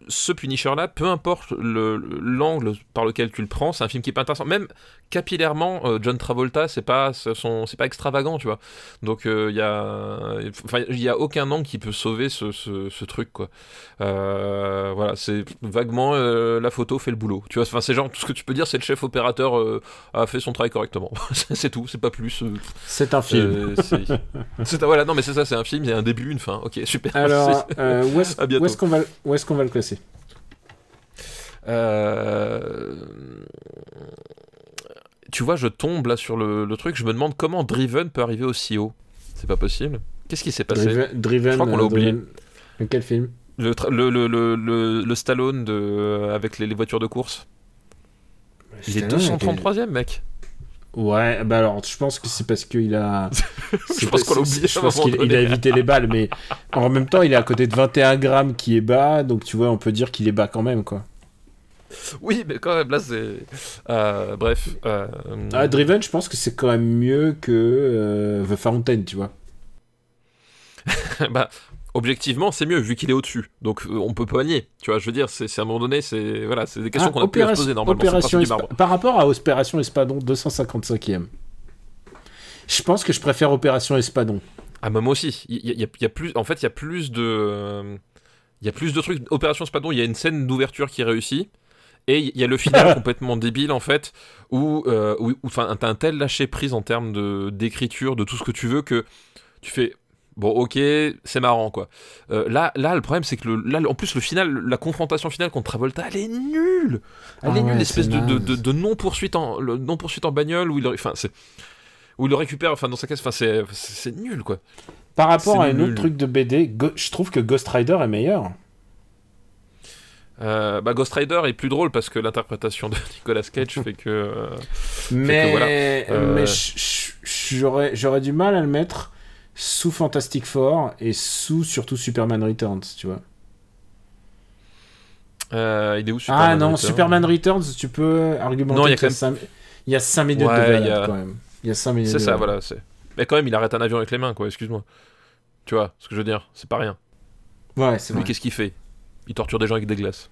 ce Punisher-là, peu importe l'angle par lequel tu le prends, c'est un film qui est pas intéressant. Même capillairement, euh, John Travolta, c'est pas c'est pas extravagant, tu vois. Donc il euh, y a, enfin il y a aucun angle qui peut sauver ce, ce, truc, quoi. Euh, voilà, c'est vaguement la photo fait le boulot, tu vois. Enfin c'est genre tout ce que tu peux dire, c'est le chef opérateur a fait son travail correctement. c'est tout, c'est pas plus. c'est un film. c'est voilà, non mais c'est ça, c'est un film, il y a un début, une fin. Ok, super. Alors où est-ce qu'on va, où est-ce qu'on va le classer? Euh, tu vois, je tombe là sur le, truc, je me demande comment Driven peut arriver aussi haut. C'est pas possible. Qu'est-ce qui s'est passé Driven, je crois qu'on l'a oublié. quel film le, le, le, le, Stallone de, avec les, voitures de course. Il est 233ème, mec. Ouais, bah alors je pense que c'est parce qu'il a. je pense qu'on l'a oublié. Je pense qu'il a évité les balles, mais en même temps, il est à côté de 21 grammes qui est bas, donc tu vois, on peut dire qu'il est bas quand même, quoi. Oui, mais quand même, là, c'est. Euh, bref. Euh, ah, Driven, je pense que c'est quand même mieux que euh, The Fountain, tu vois. bah, objectivement, c'est mieux vu qu'il est au-dessus. Donc, on peut pas nier. Tu vois, je veux dire, c'est à un moment donné, c'est voilà, c'est des questions ah, qu'on a pu se poser normalement. Opération Par rapport à Opération Espadon 255e, je pense que je préfère Opération Espadon. Ah, moi aussi. Il y, y, a plus. En fait, il y a plus de. Il y a plus de trucs. Opération Espadon, il y a une scène d'ouverture qui réussit. Et il y a le final complètement débile en fait, où, euh, enfin, t'as un tel lâcher prise en termes de d'écriture, de tout ce que tu veux que tu fais. Bon, ok, c'est marrant quoi. Euh, là, là, le problème c'est que le, là, en plus le final, la confrontation finale contre Travolta, elle est nulle. Elle est ah nulle, l'espèce de, de, de, non poursuite en non en bagnole où il, enfin c'est où il le récupère, enfin dans sa caisse, enfin c'est c'est nul quoi. Par rapport à un autre truc de BD, je trouve que Ghost Rider est meilleur. Euh, bah Ghost Rider est plus drôle parce que l'interprétation de Nicolas Cage fait que. Euh, mais, euh, j'aurais, j'aurais du mal à le mettre sous Fantastic Four et sous surtout Superman Returns, tu vois. il est où Superman Ah non, Superman Returns, tu peux argumenter. Non, il y a quand même. Il y a 5 minutes de balade quand même. Il y a 5 minutes. C'est ça, voilà. Mais quand même, il arrête un avion avec les mains, quoi, excuse-moi. Tu vois ce que je veux dire? C'est pas rien. Ouais, c'est vrai. qu'est-ce qu'il fait? Il torture des gens avec des glaces.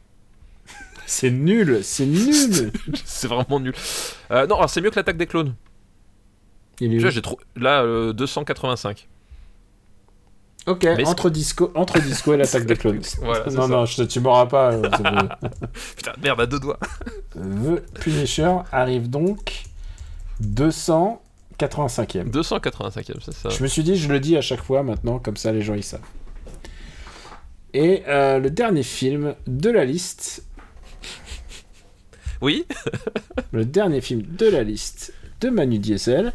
c'est nul, c'est nul. c'est vraiment nul. Euh, non, c'est mieux que l'attaque des clones. j'ai là 285. Euh, ok, entre disco, entre disco et l'attaque des clones. non, non, je, tu m'auras pas. Euh, Putain, merde, à deux doigts. The Punisher arrive donc 285e. 285e, c'est ça. Je me suis dit, je le dis à chaque fois maintenant, comme ça les gens ils savent. Et euh, le dernier film de la liste. Oui. le dernier film de la liste de Manu Diesel,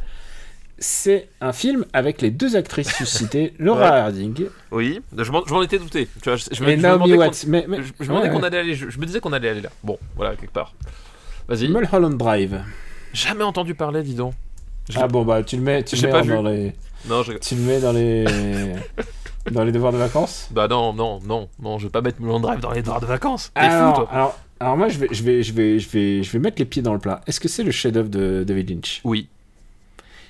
c'est un film avec les deux actrices suscitées, Laura Harding. Oui, je m'en étais douté. Tu vois, je, me, Naomi Watts. Mais, je, me qu'on allait aller, je, me disais qu'on allait aller là. Bon, voilà, quelque part. Vas-y. Mulholland Drive. Jamais entendu parler, dis donc. Ah bon, bah tu le mets, tu le mets dans les. Non, Tu le mets dans les. Dans les devoirs de vacances? Bah non, non, non, non, je vais pas mettre Mulholland Drive dans les devoirs de vacances. Alors, alors, alors, moi, je vais, je, vais, je, vais, je, vais, je vais mettre les pieds dans le plat. Est-ce que c'est le chef-d'œuvre de David Lynch? Oui.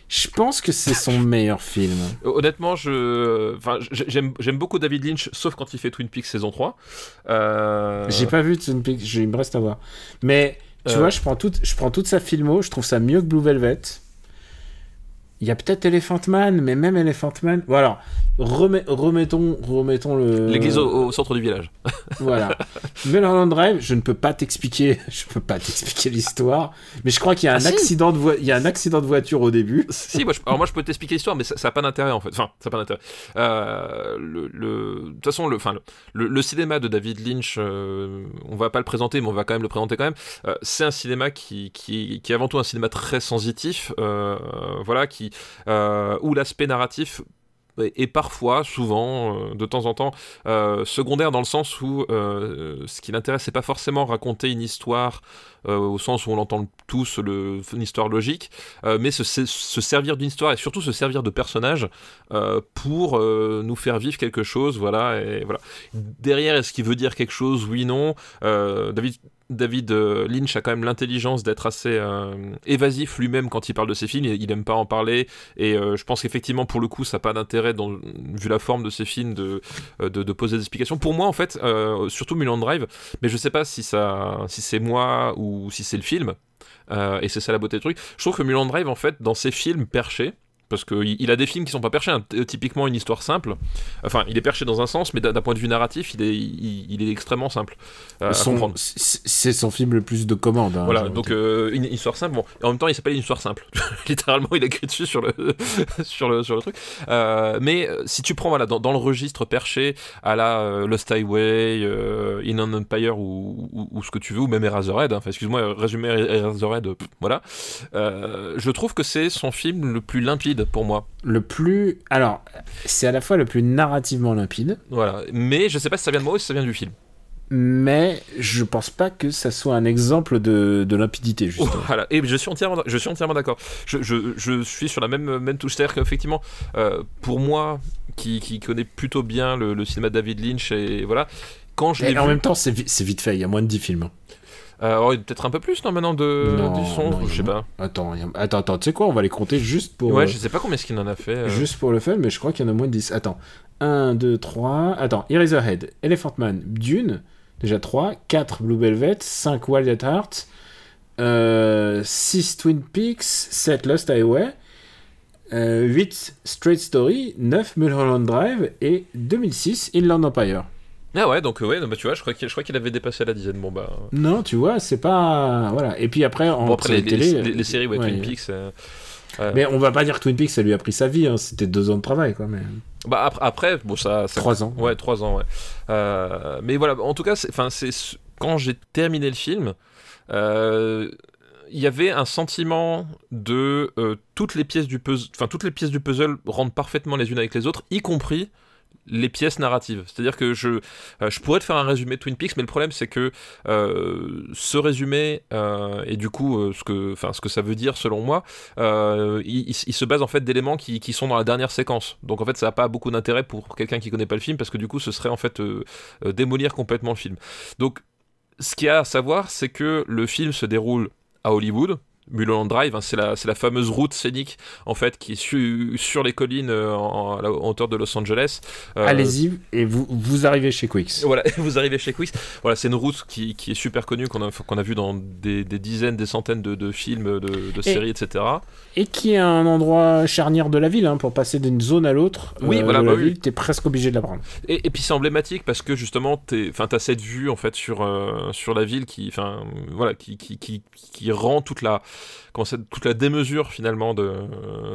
Je pense que c'est son meilleur film. Honnêtement, je, enfin, j'aime, j'aime beaucoup David Lynch, sauf quand il fait Twin Peaks saison 3. Euh... J'ai pas vu Twin Peaks, il me reste à voir. Mais tu euh. vois, je prends, toute, je prends toute sa filmo, je trouve ça mieux que Blue Velvet. Il y a peut-être Elephant Man, mais même Elephant Man. Voilà. remettons, remettons le. L'église au, centre du village. voilà. Mulholland Drive, je ne peux pas t'expliquer, je peux pas t'expliquer l'histoire, mais je crois qu'il y a un ah, accident de il y a un accident de voiture au début. Si, moi, je... alors moi je peux t'expliquer l'histoire, mais ça n'a pas d'intérêt en fait. Enfin, ça n'a pas d'intérêt. Euh, le, De toute façon, le, enfin, le, le, cinéma de David Lynch, euh, on va pas le présenter, mais on va quand même le présenter quand même. Euh, c'est un cinéma qui, qui, qui, est avant tout un cinéma très sensitif, voilà, qui euh, où l'aspect narratif est parfois, souvent, euh, de temps en temps, euh, secondaire dans le sens où ce qui l'intéresse, c'est pas forcément raconter une histoire au sens où on l'entend tous, une histoire logique, mais se, se servir d'une histoire et surtout se servir de personnages pour nous faire vivre quelque chose, voilà. Et voilà. Derrière, est-ce qu'il veut dire quelque chose Oui, non? David David euh, Lynch a quand même l'intelligence d'être assez euh, évasif lui-même quand il parle de ses films. Il, n'aime pas en parler. Et euh, je pense qu'effectivement, pour le coup, ça n'a pas d'intérêt, vu la forme de ses films, de, poser des explications. Pour moi, en fait, surtout Mulan Drive, mais je sais pas si, si c'est moi ou si c'est le film. et c'est ça la beauté du truc. Je trouve que Mulan Drive, en fait, dans ses films perchés, parce qu'il a des films qui sont pas perchés, hein. typiquement une histoire simple. Enfin, il est perché dans un sens, mais d'un point de vue narratif, il est, il, est extrêmement simple euh, C'est son film le plus de commandes. Hein, voilà, donc euh, une histoire simple. Bon, en même temps, il s'appelle une histoire simple. Littéralement, il a écrit dessus sur le, sur le, sur le truc. Euh, mais si tu prends voilà, dans, dans, le registre perché à la Lost Highway, In an Empire ou, ou, ce que tu veux, ou même Eraserhead, hein. enfin, excuse-moi, résumé Eraserhead, voilà. je trouve que c'est son film le plus limpide pour moi. Le plus. Alors, c'est à la fois le plus narrativement limpide. Voilà. Mais je sais pas si ça vient de moi ou si ça vient du film. Mais je pense pas que ça soit un exemple de, de limpidité, justement. voilà. Et je suis entièrement, je suis entièrement d'accord. Je, je, je, suis sur la même, même touche. C'est-à-dire qu'effectivement, euh, pour moi, qui, qui connaît plutôt bien le, cinéma de David Lynch, et voilà, quand je En même temps, c'est vite fait, il y a moins de 10 films. Euh, peut-être un peu plus, non, maintenant, de, du son, je sais pas. Attends, attends, attends, tu sais quoi, on va les compter juste pour... Ouais, euh, je sais pas combien est-ce qu'il en a fait. Euh. Juste pour le fun, mais je crois qu'il y en a moins de 10. Attends, 1, 2, 3... Attends, Eraserhead, Elephant Man, Dune, déjà 3, 4 Blue Velvet, 5 Wild at Heart, 6 Twin Peaks, 7 Lost Highway, 8 Straight Story, 9 Mulholland Drive et 2006 Inland Empire. Ah ouais, donc ouais, bah, tu vois, je crois qu'il, qu'il avait dépassé la dizaine. Bon bah. Non, tu vois, c'est pas voilà. Et puis après, en bon, après les, télé, les, séries, ouais, Twin Peaks. Euh, mais on va pas dire que Twin Peaks ça lui a pris sa vie, hein. c'était deux ans de travail quoi. Mais... Bah après, après bon ça, Trois ans. Ouais, trois ans, ouais. Euh, mais voilà, en tout cas, enfin c'est quand j'ai terminé le film. Euh, il y avait un sentiment de toutes les pièces du puzzle, enfin toutes les pièces du puzzle rentrent parfaitement les unes avec les autres, y compris les pièces narratives. C'est-à-dire que je, euh, je pourrais te faire un résumé de Twin Peaks, mais le problème c'est que euh, ce résumé euh, et du coup ce que, ce que ça veut dire selon moi, il, se base en fait d'éléments qui, qui, sont dans la dernière séquence. Donc en fait ça n'a pas beaucoup d'intérêt pour quelqu'un qui connaît pas le film parce que du coup ce serait en fait démolir complètement le film. Donc ce qu'il y a à savoir c'est que le film se déroule à Hollywood, Mulholland Drive, hein, c'est la, la, fameuse route scénique en fait qui est sur les collines euh, en, à hauteur de Los Angeles. Euh, Allez-y et vous, vous arrivez chez Quicks. Voilà, vous arrivez chez Quicks. Voilà, c'est une route qui, qui, est super connue qu'on a, qu'on a vu dans des, des, dizaines, des centaines de, de films, de, de séries, etc. Et qui est un endroit charnière de la ville hein, pour passer d'une zone à l'autre. Oui, euh, voilà, bah la ville, t'es presque obligé de la prendre. Et, et puis c'est emblématique parce que justement, t'as cette vue en fait sur sur la ville qui, enfin voilà, qui, qui, qui, qui rend toute la toute la démesure finalement de,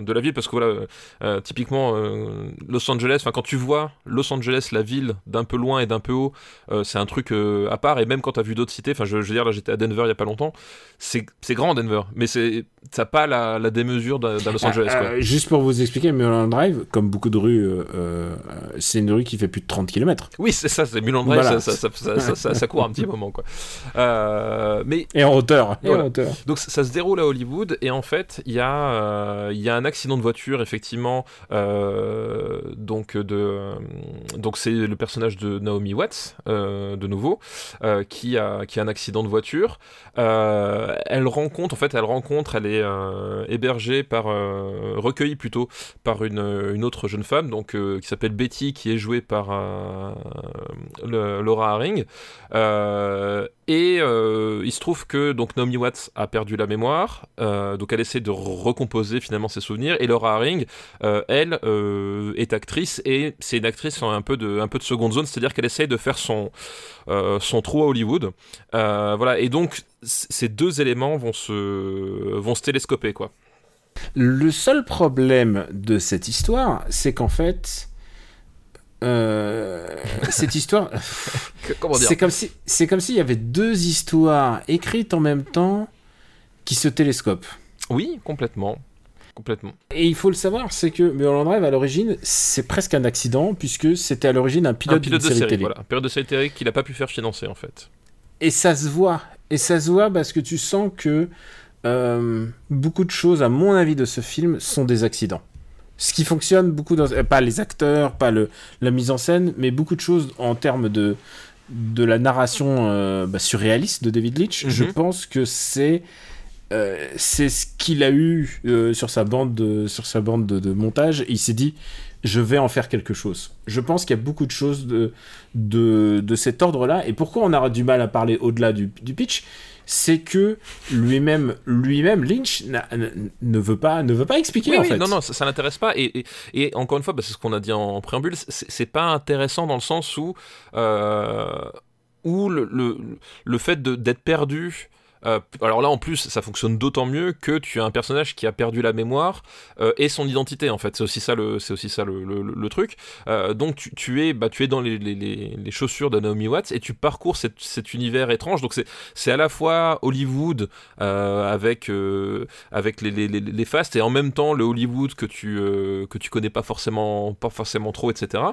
de la ville parce que voilà euh, typiquement euh, Los Angeles enfin quand tu vois Los Angeles la ville d'un peu loin et d'un peu haut euh, c'est un truc à part et même quand tu as vu d'autres cités enfin je, veux dire là j'étais à Denver il y a pas longtemps c'est grand Denver mais c'est ça pas la, la démesure d'un Los Angeles quoi. juste pour vous expliquer Mulholland Drive comme beaucoup de rues c'est une rue qui fait plus de 30 km oui c'est ça c'est Mulholland Drive ça, ça, ça, ça, court un petit moment quoi. Mais et en hauteur, et en hauteur. donc ça se déroule à Hollywood et en fait il y, a, euh, un accident de voiture effectivement euh, donc c'est le personnage de Naomi Watts euh, de nouveau qui a un accident de voiture. Elle rencontre en fait elle rencontre elle est hébergée par recueillie plutôt par une, une autre jeune femme donc qui s'appelle Betty qui est jouée par Laura Haring. Et il se trouve que donc Naomi Watts a perdu la mémoire euh, donc elle essaie de recomposer finalement ses souvenirs. Et Laura Haring, euh, elle, euh, est actrice et c'est une actrice un peu de, un peu de seconde zone, c'est-à-dire qu'elle essaie de faire son, son trou à Hollywood. voilà. Et donc ces deux éléments vont se, vont se télescoper quoi. Le seul problème de cette histoire, c'est qu'en fait, cette histoire, c'est comme si c'est comme s'il y avait deux histoires écrites en même temps qui se télescope. Oui, complètement. Complètement. Et il faut le savoir, c'est que Mulholland Drive, à l'origine, c'est presque un accident, puisque c'était à l'origine un pilote, de, série, télé. Voilà, un pilote de série télé qu'il n'a pas pu faire financer, en fait. Et ça se voit. Et ça se voit parce que tu sens que euh, beaucoup de choses, à mon avis, de ce film sont des accidents. Ce qui fonctionne beaucoup dans... Euh, pas les acteurs, pas le, la mise en scène, mais beaucoup de choses en termes de, de la narration euh, bah, surréaliste de David Lynch. Je Mhm. pense que c'est euh, c'est ce qu'il a eu euh, sur sa bande de, sur sa bande de, de montage. Et il s'est dit, je vais en faire quelque chose. Je pense qu'il y a beaucoup de choses de, de, de cet ordre-là. Et pourquoi on aura du mal à parler au-delà du, du pitch? C'est que lui-même, lui-même, Lynch ne veut pas, ne veut pas expliquer Oui, en oui, fait. non, non, ça, ça l'intéresse pas. Et, et, et encore une fois, bah, c'est ce qu'on a dit en, préambule, c'est pas intéressant dans le sens où, euh, où le, le, le fait d'être perdu. Euh, alors là, en plus, ça fonctionne d'autant mieux que tu as un personnage qui a perdu la mémoire euh, et son identité. En fait, c'est aussi ça le, c'est aussi ça le, le- le truc. Euh, donc tu, tu es, bah, tu es dans les, les, les, chaussures de Naomi Watts et tu parcours cet, univers étrange. Donc c'est, c'est à la fois Hollywood euh, avec euh, avec les, les, les, fastes et en même temps le Hollywood que tu euh, que tu connais pas forcément pas forcément trop etc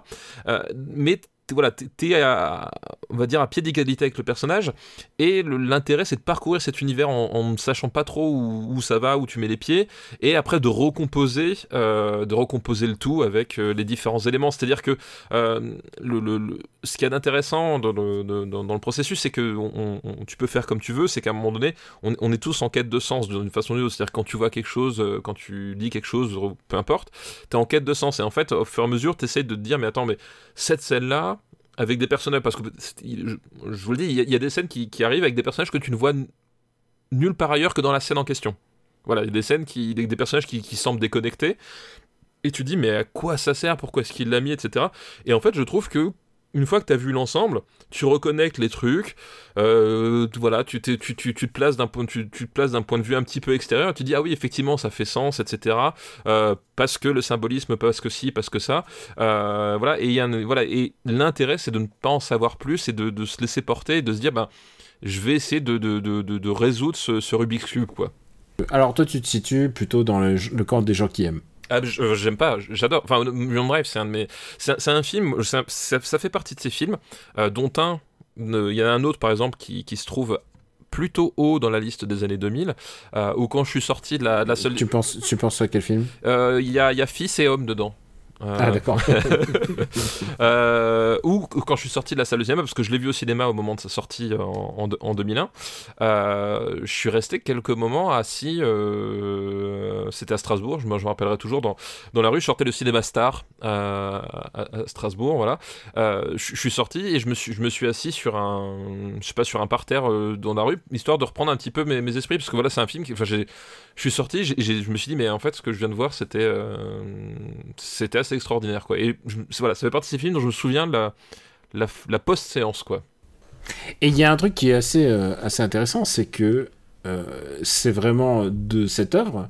mais voilà t'es- t'es à, on va dire à pied d'égalité avec le personnage et l'intérêt c'est de parcourir cet univers en, ne sachant pas trop où, ça va où tu mets les pieds et après de recomposer euh, de recomposer le tout avec euh, les différents éléments c'est à dire que euh, le, ce qu'il y a d'intéressant dans le, dans, le processus c'est que tu peux faire comme tu veux c'est qu'à un moment donné on, on est tous en quête de sens d'une façon ou d'une autre. C'est-à-dire quand tu vois quelque chose, quand tu lis quelque chose, peu importe, tu es en quête de sens. Et en fait, au fur et à mesure, tu essayes de te dire, mais attends, mais cette scène-là, avec des personnages, parce que je, vous le dis, il y, a- des scènes qui, arrivent avec des personnages que tu ne vois nulle part ailleurs que dans la scène en question. Voilà, il y a des scènes qui, des, des personnages qui, qui semblent déconnectés. Et tu dis, mais à quoi ça sert? Pourquoi est-ce qu'il l'a mis Etc. Et en fait, je trouve que une fois que tu as vu l'ensemble, tu reconnectes les trucs, euh, voilà, tu, te places d'un point, de vue un petit peu extérieur, tu dis ah oui effectivement ça fait sens, etc. euh, parce que le symbolisme, parce que si, parce que ça, euh, voilà. Et voilà l'intérêt c'est de ne pas en savoir plus et de, se laisser porter, et de se dire ben je vais essayer de, résoudre ce, Rubik's cube quoi. Alors toi, tu te situes plutôt dans le camp des gens qui aiment. Ah, euh, j'aime pas, j'adore. Enfin, Mulholland Drive, c'est un de mes. C'est un, film, un- ça, ça fait partie de ces films, euh, dont un. Il y en a un autre, par exemple, qui, qui se trouve plutôt haut dans la liste des années 2000, euh, où quand je suis sorti de la, de la seule. Tu penses, tu penses à quel film? Euh, Il y, a, il y a Fils et Homme dedans. Euh, Ah d'accord. euh, ou quand je suis sorti de la salle de cinéma, parce que je l'ai vu au cinéma au moment de sa sortie en, en, en 2001, euh, je suis resté quelques moments assis, euh, c'était à Strasbourg, je me, je me rappellerai toujours, dans, dans la rue, je sortais le cinéma Star euh, à, à Strasbourg, voilà. Euh, je, je suis sorti et je me suis, je me suis assis sur un, je sais pas, sur un parterre euh, dans la rue, histoire de reprendre un petit peu mes, mes esprits, parce que voilà, c'est un film qui, enfin, je suis sorti, j'ai- je me suis dit, mais en fait, ce que je viens de voir, c'était, euh, c'était assez extraordinaire, quoi. Et je- voilà, ça fait partie de ces films dont je me souviens de la, la, la post-séance, quoi. Et il y a un truc qui est assez, euh, assez intéressant, c'est que euh, c'est vraiment de cette œuvre.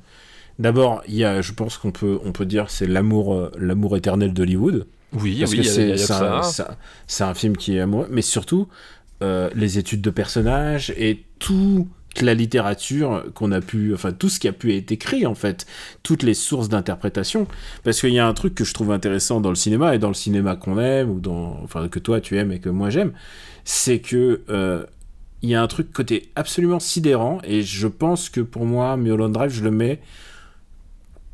D'abord, il y a, je pense qu'on peut, on peut dire, c'est l'amour, euh, l'amour éternel d'Hollywood. Oui, Parce oui, que c'est c'est ça. un, c'est un- film qui est amoureux, mais surtout les études de personnages et la littérature qu'on a pu, enfin tout ce qui a pu être écrit en fait, toutes les sources d'interprétation. Parce qu'il y a un truc que je trouve intéressant dans le cinéma et dans le cinéma qu'on aime ou dans, enfin que toi tu aimes et que moi j'aime, c'est que euh, il y a un truc côté absolument sidérant et je pense que pour moi Mulholland Drive je le mets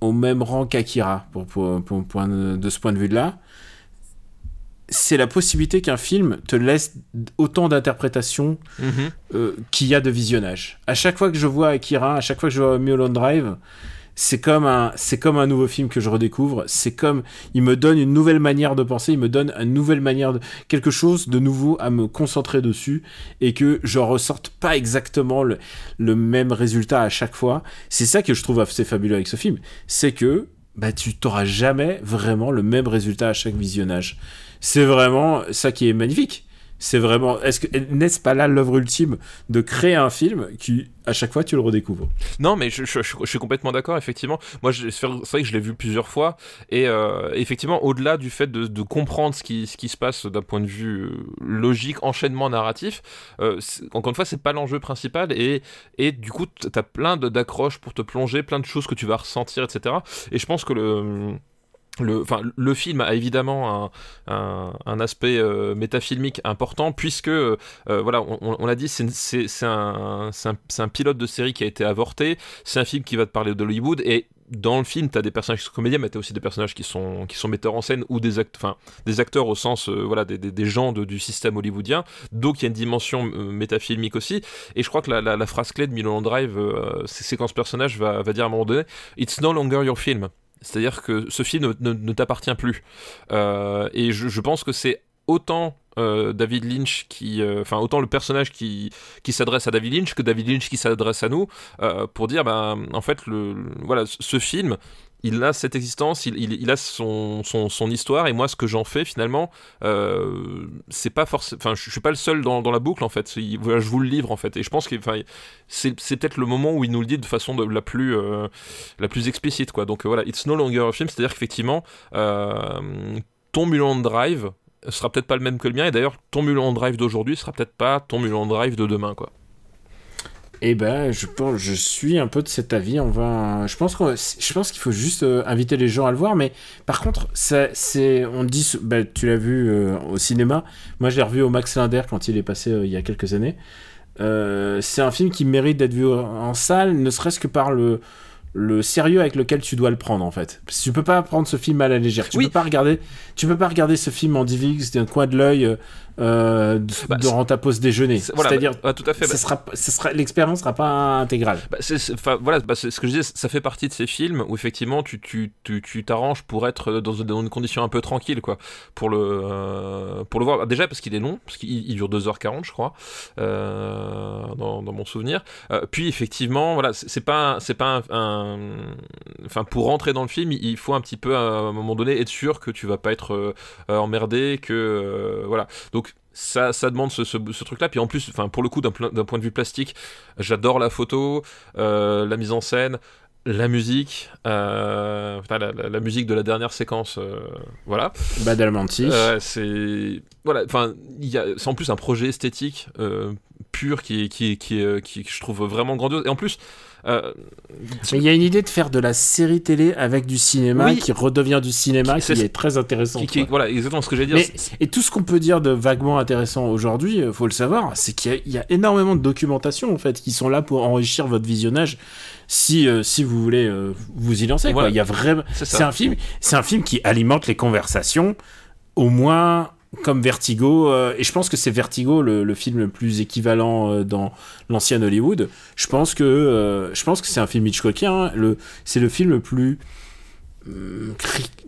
au même rang qu'Akira pour, pour, pour- de ce point de vue là c'est la possibilité qu'un film te laisse autant d'interprétations Mhm. euh, qu'il y a de visionnage. À chaque fois que je vois Akira, à chaque fois que je vois Mulholland Drive, c'est comme un, c'est comme un nouveau film que je redécouvre. C'est comme, il me donne une nouvelle manière de penser, il me donne une nouvelle manière de, quelque chose de nouveau à me concentrer dessus et que je ressorte pas exactement le, le même résultat à chaque fois. C'est ça que je trouve assez fabuleux avec ce film. C'est que, bah, tu t'auras jamais vraiment le même résultat à chaque visionnage. C'est vraiment ça qui est magnifique. C'est vraiment. Est-ce que n'est-ce pas là l'œuvre ultime de créer un film qui à chaque fois tu le redécouvres? Non, mais je, suis complètement d'accord, effectivement. Moi, c'est vrai que je l'ai vu plusieurs fois. Et euh, effectivement, au-delà du fait de, comprendre ce qui, se passe d'un point de vue euh, logique, enchaînement narratif, euh, encore une fois, c'est pas l'enjeu principal. Et, et du coup, tu as plein d'accroches pour te plonger, plein de choses que tu vas ressentir, etc. Et je pense que le. Le, enfin, le film a évidemment un, un, un aspect euh, métafilmique important puisque euh, voilà on, on- l'a dit c'est un, un, pilote de série qui a été avorté c'est un film qui va te parler d'Hollywood et dans le film, tu as des personnages qui sont comédiens, mais tu as aussi des personnages qui sont, qui sont metteurs en scène ou des, act des acteurs au sens euh, voilà, des, des, gens de, du système hollywoodien. Donc il y a une dimension euh, métafilmique aussi. Et je crois que la, la, la phrase clé de Mulholland Drive, euh, c'est quand ce personnage va, va dire à un moment donné It's no longer your film. C'est-à-dire que ce film ne, t'appartient plus. Euh, et je, pense que c'est autant euh, David Lynch qui, euh, enfin autant le personnage qui, qui s'adresse à David Lynch que David Lynch qui s'adresse à nous pour dire, ben en fait le, voilà ce film il a cette existence, il, a son, histoire, et moi, ce que j'en fais finalement, euh, c'est pas forcément. Je, suis pas le seul dans, la boucle en fait. Je vous le livre en fait, et je pense que c'est, peut-être le moment où il nous le dit de façon de, la plus euh, la plus explicite quoi. Donc voilà, it's no longer a film, c'est-à-dire qu'effectivement, ton Mulan Drive sera peut-être pas le même que le mien, et d'ailleurs, ton Mulan Drive d'aujourd'hui sera peut-être pas ton Mulan Drive de demain quoi. Eh ben, je pense, je suis un peu de cet avis. On va, je pense qu'on, je pense qu'il faut juste euh, inviter les gens à le voir. Mais par contre, ça, c'est, on dit, bah, tu l'as vu euh, au cinéma. Moi, je l'ai revu au Max Linder quand il est passé euh, il y a quelques années. C'est un film qui mérite d'être vu en salle, ne serait-ce que par le le sérieux avec lequel tu dois le prendre en fait. Parce que tu peux pas prendre ce film à la légère. Tu oui. peux pas regarder, tu peux pas regarder ce film en DivX d'un coin de l'œil euh, bah, durant ta pause déjeuner. C'est voilà, à dire, bah, tout à fait. Ce sera, ce sera, l'expérience sera pas intégrale. Bah, voilà, c'est ce que je disais. Ça fait partie de ces films où effectivement tu tu tu t'arranges pour être dans, dans, une condition un peu tranquille quoi, pour le euh, pour le voir. Déjà parce qu'il est long, parce qu'il dure 2h40 je crois, euh, dans, dans, mon souvenir. Euh, puis effectivement, voilà, c'est pas c'est pas un, enfin pour rentrer dans le film il faut un petit peu à un moment donné être sûr que tu vas pas être emmerdé que euh, voilà donc ça, ça demande ce, ce, ce truc là puis en plus enfin pour le coup d'un point de vue plastique j'adore la photo euh, la mise en scène la musique, euh, la, la, la, musique de la dernière séquence, euh, voilà. Badalamenti. Euh, c'est voilà, enfin, c'est en plus un projet esthétique pur qui, qui, qui, qui, qui, je trouve vraiment grandiose. Et en plus, euh, Mais il y a une idée de faire de la série télé avec du cinéma oui. qui redevient du cinéma, qui, est, très intéressant. Qui, voilà, exactement ce que j'allais dire. Mais, et tout ce qu'on peut dire de vaguement intéressant aujourd'hui, euh, faut le savoir, c'est qu'il y, y, a énormément de documentation en fait qui sont là pour enrichir votre visionnage. Si, euh, si vous voulez euh, vous y lancer, voilà. quoi. Il y a vraiment. C'est un film, c'est un film qui alimente les conversations au moins comme Vertigo, euh, et je pense que c'est Vertigo le, le, film le plus équivalent euh, dans l'ancien Hollywood. Je pense que euh, je pense que c'est un film Hitchcockien. Hein. Le, c'est le film le plus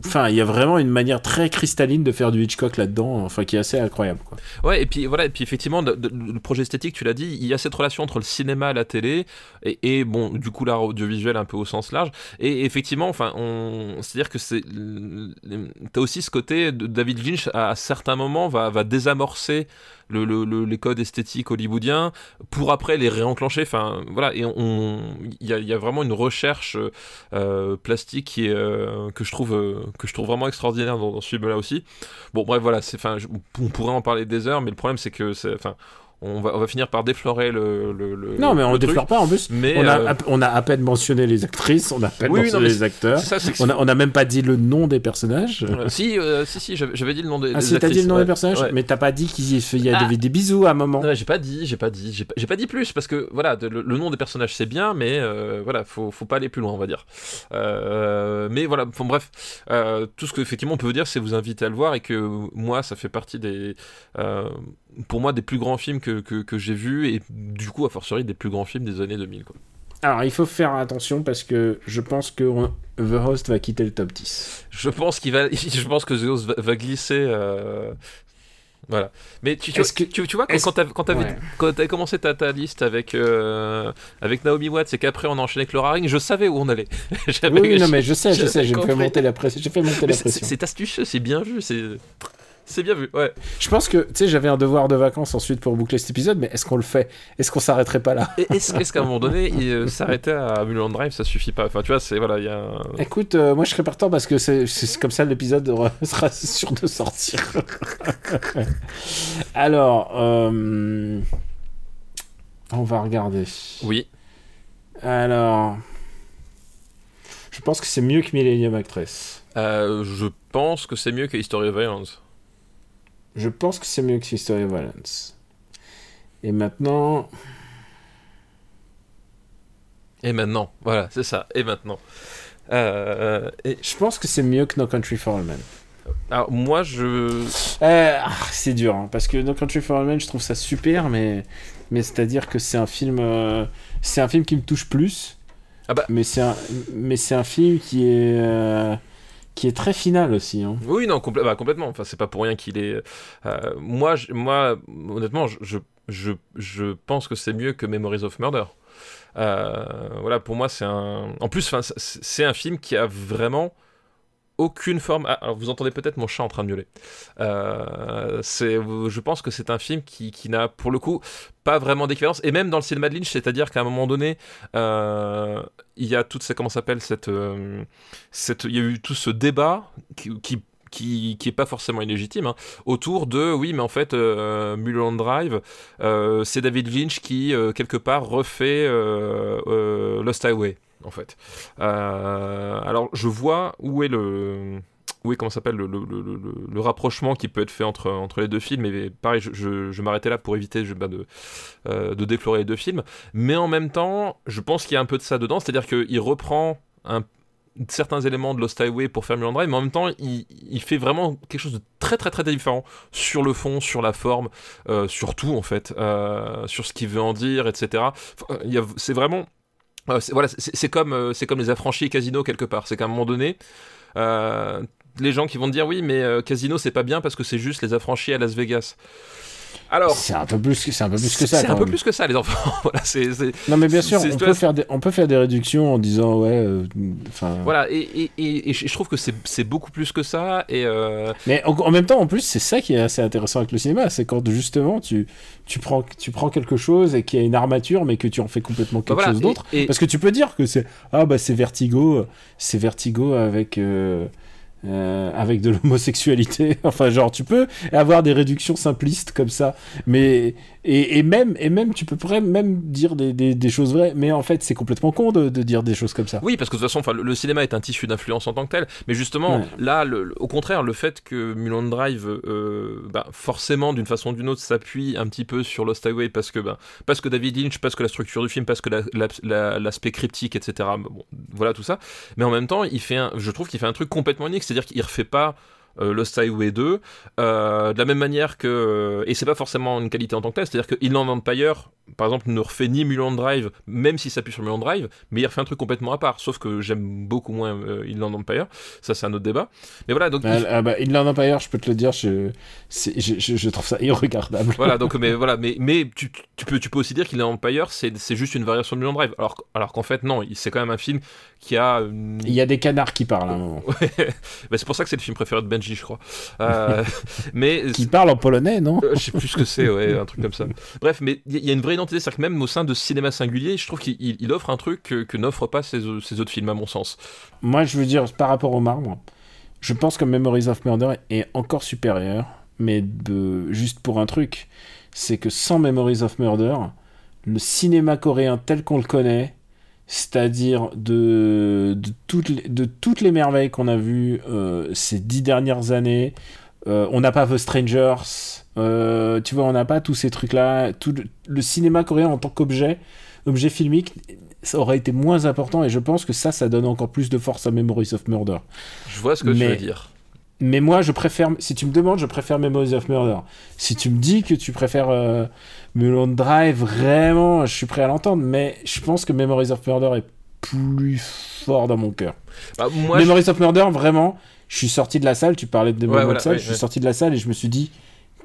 enfin il y a vraiment une manière très cristalline de faire du Hitchcock là-dedans enfin qui est assez incroyable quoi. ouais et puis voilà et puis effectivement le projet esthétique tu l'as dit il y a cette relation entre le cinéma la télé et, et bon du coup l'art audiovisuel un peu au sens large et effectivement enfin on c'est à dire que c'est t'as aussi ce côté de David Lynch à, à certains moments va, va désamorcer le, le, le, les codes esthétiques hollywoodiens pour après les réenclencher. Enfin, voilà, et on, il y a, vraiment une recherche euh, plastique qui est, euh, que je trouve euh, que je trouve vraiment extraordinaire dans, dans ce film-là aussi. Bon, bref, voilà, c'est, enfin, on pourrait en parler des heures, mais le problème c'est que, enfin on va, on va finir par déflorer le. le, le non, mais on ne déflore pas en plus. Mais on, a, euh... on a à peine mentionné les actrices, on a à peine oui, mentionné non, les acteurs. Ça, on, a, on a même pas dit le nom des personnages. Euh, si, euh, si, si, j'avais dit le nom des, ah, des si, actrices. t'as dit le nom ouais. des personnages, ouais. mais t'as pas dit qu'il y a ah. des, bisous à un moment. Non, j'ai pas dit, j'ai pas dit, j'ai pas, pas, dit plus parce que voilà, de, le, le, nom des personnages c'est bien, mais euh, voilà, faut, faut pas aller plus loin, on va dire. Euh, mais voilà, bon, bref, tout ce que effectivement on peut dire, c'est vous inviter à le voir et que moi, ça fait partie des pour moi des plus grands films que, que, que j'ai vus et du coup a fortiori des plus grands films des années 2000 quoi. Alors il faut faire attention parce que je pense que The Host va quitter le top 10. Je pense qu'il va je pense que The Host va, va glisser euh... Voilà. Mais tu, tu, que, tu, tu vois, quand, quand tu avais ouais. commencé ta, ta liste avec, euh, avec Naomi Watts et qu'après on a enchaîné avec Laura Ring, je savais où on allait. oui, non, mais je sais, je sais, j'ai fait monter la fait monter la pression. C'est astucieux, c'est bien vu, c'est c'est bien vu, ouais. Je pense que, tu sais, j'avais un devoir de vacances ensuite pour boucler cet épisode, mais est-ce qu'on le fait? Est-ce qu'on s'arrêterait pas là? Est-ce est qu'à un moment donné, euh, s'arrêter à Mulholland Drive, ça suffit pas? Enfin, tu vois, c'est, voilà, il y a... Un... Écoute, euh, moi je serais partant parce que c'est comme ça l'épisode sera sûr de sortir. Alors, euh... on va regarder. Oui. Alors... Je pense que c'est mieux que Millennium Actress. Euh, je pense que c'est mieux que History of Violence. Je pense que c'est mieux que History of Violence. Et maintenant. Et maintenant, voilà, c'est ça. Et maintenant. Euh, et Je pense que c'est mieux que No Country for All Men. alors moi je Euh, ah, c'est dur, hein, parce que No Country for All Men, je trouve ça super, mais, mais c'est-à-dire que c'est un film, euh, c'est un film qui me touche plus. Ah bah. Mais c'est un, mais c'est un film qui est, qui est très final aussi. Hein. Oui, non, bah, complètement. Enfin, c'est pas pour rien qu'il est. euh, moi, moi, honnêtement, je, je, je, pense que c'est mieux que Memories of Murder. Euh, voilà, pour moi, c'est un. En plus, c'est un film qui a vraiment aucune forme. Ah, alors, vous entendez peut-être mon chat en train de miauler. Euh, je pense que c'est un film qui, qui n'a, pour le coup, pas vraiment d'équivalence. Et même dans le cinéma de Lynch, c'est-à-dire qu'à un moment donné, euh, il y a toute cette. Comment s'appelle cette, euh, cette. Il y a eu tout ce débat qui. qui qui, pas forcément illégitime hein, autour de oui mais en fait euh, Mulholland Drive c'est David Lynch qui quelque part refait Lost Highway en fait. Euh, alors je vois où est le où comment s'appelle le, rapprochement qui peut être fait entre, entre les deux films. Et pareil je, je, m'arrêtais là pour éviter bah, de, euh, de déplorer les deux films. Mais en même temps je pense qu'il y a un peu de ça dedans. C'est à dire qu'il reprend certains éléments de Lost Highway pour faire Mulholland Drive, mais en même temps, il, il fait vraiment quelque chose de très très très différent sur le fond, sur la forme, euh, sur tout en fait, euh, sur ce qu'il veut en dire, etc. C'est vraiment, c'est- voilà, c'est comme euh, c'est comme les affranchis Casino quelque part. C'est qu'à un moment donné. euh, les gens qui vont te dire oui mais euh, Casino c'est pas bien parce que c'est juste les affranchis à Las Vegas. Alors C'est un peu plus que c'est un peu plus que ça. c'est un peu même. plus que ça les enfants. voilà, Non mais bien sûr, on peut faire des, on peut faire des réductions en disant ouais, euh, voilà et, et, et- et je trouve que c'est beaucoup plus que ça et euh, Mais en, en même temps, en plus, c'est ça qui est assez intéressant avec le cinéma, c'est quand justement tu, tu, prends, tu prends quelque chose et qu'il y a une armature, mais que tu en fais complètement quelque Bah voilà, chose d'autre. Parce que tu peux dire que c'est ah bah c'est Vertigo, c'est Vertigo avec euh, euh, avec de l'homosexualité. enfin genre tu peux avoir des réductions simplistes comme ça, mais et, et même et même tu peux même dire des, des, des choses vraies, mais en fait c'est complètement con de, de dire des choses comme ça. Oui, parce que de toute façon, le, le cinéma est un tissu d'influence en tant que tel. Mais justement, Ouais. là, le- au contraire, le fait que Mulholland Drive, euh, bah, forcément, d'une façon ou d'une autre, s'appuie un petit peu sur Lost Highway parce que, bah, parce que David Lynch, parce que la structure du film, parce que la- la- la- l'aspect cryptique, etc. Bon, voilà tout ça. Mais en même temps, il fait un, je trouve qu'il fait un truc complètement unique, c'est-à-dire qu'il refait pas. euh, Lost Highway 2, euh, de la même manière que, et c'est pas forcément une qualité en tant que telle, c'est-à-dire que Inland Empire, par exemple, ne refait ni Mulholland Drive, même s'il s'appuie sur Mulholland Drive, mais il refait un truc complètement à part. Sauf que j'aime beaucoup moins euh, Inland Empire. Ça, c'est un autre débat. Mais voilà, donc. Ah, il- ah bah, Inland Empire, je peux te le dire, je, c'est- je, je, je trouve ça irregardable. Voilà, donc, mais voilà, mais, mais tu, tu peux, tu peux aussi dire qu'Inland Empire, c'est, c'est juste une variation de Mulholland Drive. Alors, alors qu'en fait, non, c'est quand même un film qui a. une- Il y a des canards qui parlent à un moment. Bah, c'est pour ça que c'est le film préféré de Benji, je crois. Euh, mais. Qui parlent en polonais, non? Euh, je sais plus ce que c'est, ouais, un truc comme ça. Bref, mais il y, a une vraie identité, c'est-à-dire que même au sein de cinéma singulier, je trouve qu'il il- il offre un truc que, que n'offrent pas ces, ces autres films, à mon sens. Moi, je veux dire, par rapport au marbre, je pense que Memories of Murder est encore supérieur, mais de, juste pour un truc, c'est que sans Memories of Murder, le cinéma coréen tel qu'on le connaît, c'est-à-dire de, de, toutes les, de toutes les merveilles qu'on a vues euh, ces dix dernières années, euh, on n'a pas The Strangers, euh, tu vois, on n'a pas tous ces trucs-là. Tout le, le cinéma coréen en tant qu'objet, objet filmique, ça aurait été moins important et je pense que ça, ça donne encore plus de force à Memories of Murder. Je vois ce que tu Mais- veux dire. Mais moi, je préfère, si tu me demandes, je préfère Memories of Murder. Si tu me dis que tu préfères euh, Mulholland Drive, vraiment, je suis prêt à l'entendre, mais je pense que Memories of Murder est plus fort dans mon cœur. Bah, moi, je- Memories of Murder, vraiment, je suis sorti de la salle, tu parlais de Ouais, Memories voilà, of ouais, je suis ouais. sorti de la salle et je me suis dit,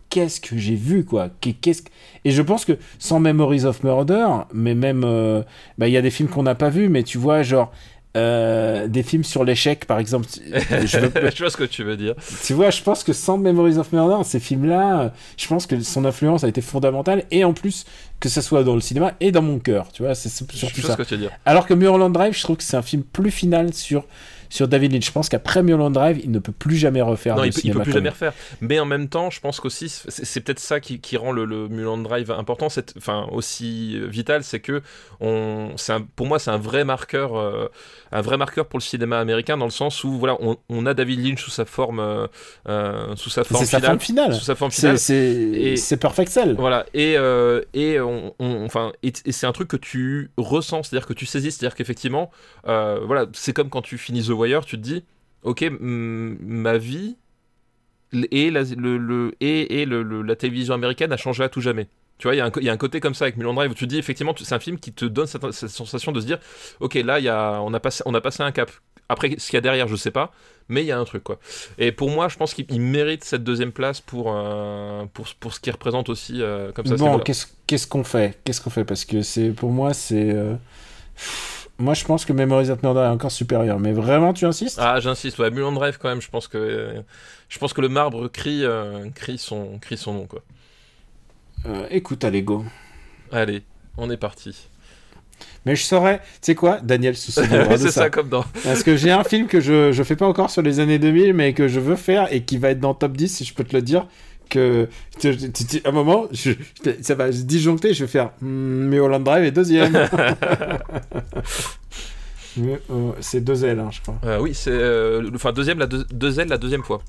qu'est-ce que j'ai vu, quoi? Qu'est- qu'est-ce que- Et je pense que sans Memories of Murder, mais même, euh, bah, il y a des films qu'on n'a pas vus, mais tu vois, genre, euh, des films sur l'échec, par exemple. je veux- je vois ce que tu veux dire. tu vois, je pense que sans Memories of Murder, ces films-là, euh, je pense que son influence a été fondamentale, et en plus, que ça soit dans le cinéma et dans mon cœur, tu vois, c'est c'est Je surtout vois ça. ce que tu veux dire. Alors que Mulholland Drive, je trouve que c'est un film plus final sur, sur David Lynch. Je pense qu'après Mulholland Drive, il ne peut plus jamais refaire. Non, il peut, il peut plus jamais refaire. Mais en même temps, je pense qu'aussi, c'est peut-être ça qui, qui rend le, le Mulholland Drive important, enfin aussi vital, c'est que on, c'est un- pour moi, c'est un vrai marqueur, euh, un vrai marqueur pour le cinéma américain dans le sens où voilà, on, on a David Lynch sous sa forme, euh, euh, sous sa forme sa finale, forme finale. sous sa forme C'est finale. c'est Perfect Cell. Voilà, et, euh, et, on, on- enfin, et, et c'est un truc que tu ressens, c'est-à-dire que tu saisis, c'est-à-dire qu'effectivement, voilà, c'est comme quand tu finis The Wire, tu te dis, ok, ma vie et, la, le, le- et, et le- le- la télévision américaine a changé à tout jamais. Tu vois, il y, a un co- il y a un côté comme ça avec Mulholland Drive où tu te dis, effectivement, c'est un film qui te donne cette, cette sensation de se dire, ok, là, y a, on, a passé, on a passé un cap. Après, ce qu'il y a derrière, je sais pas, mais il y a un truc, quoi. Et pour moi, je pense qu'il il mérite cette deuxième place pour, euh, pour, pour ce qu'il représente aussi euh, comme ça. Bon, qu'est-ce qu'on fait? Qu'est-ce qu'on fait? Parce que c'est pour moi, c'est. euh, Moi, je pense que Memories of Murder est encore supérieur. Mais vraiment, tu insistes? Ah, j'insiste, ouais, Mulholland Drive quand même, je pense que je pense que le marbre crie, euh, crie, son, crie son nom, quoi. Euh, Écoute, allez, go. Allez, on est parti. Mais je saurais. Tu sais quoi Daniel se c'est ça. ça comme dans. Parce que j'ai un film que je, je fais pas encore sur les années 2000, mais que je veux faire et qui va être dans le top 10, si je peux te le dire. Que tu- tu- tu- à un moment, je, je- ça va se disjoncter, je vais faire hmm, mais Holland Drive est deuxième. Mais, euh, c'est deux L, hein, je crois. Euh, oui, c'est. euh, le- enfin, deuxième, la deux, deux L la deuxième fois.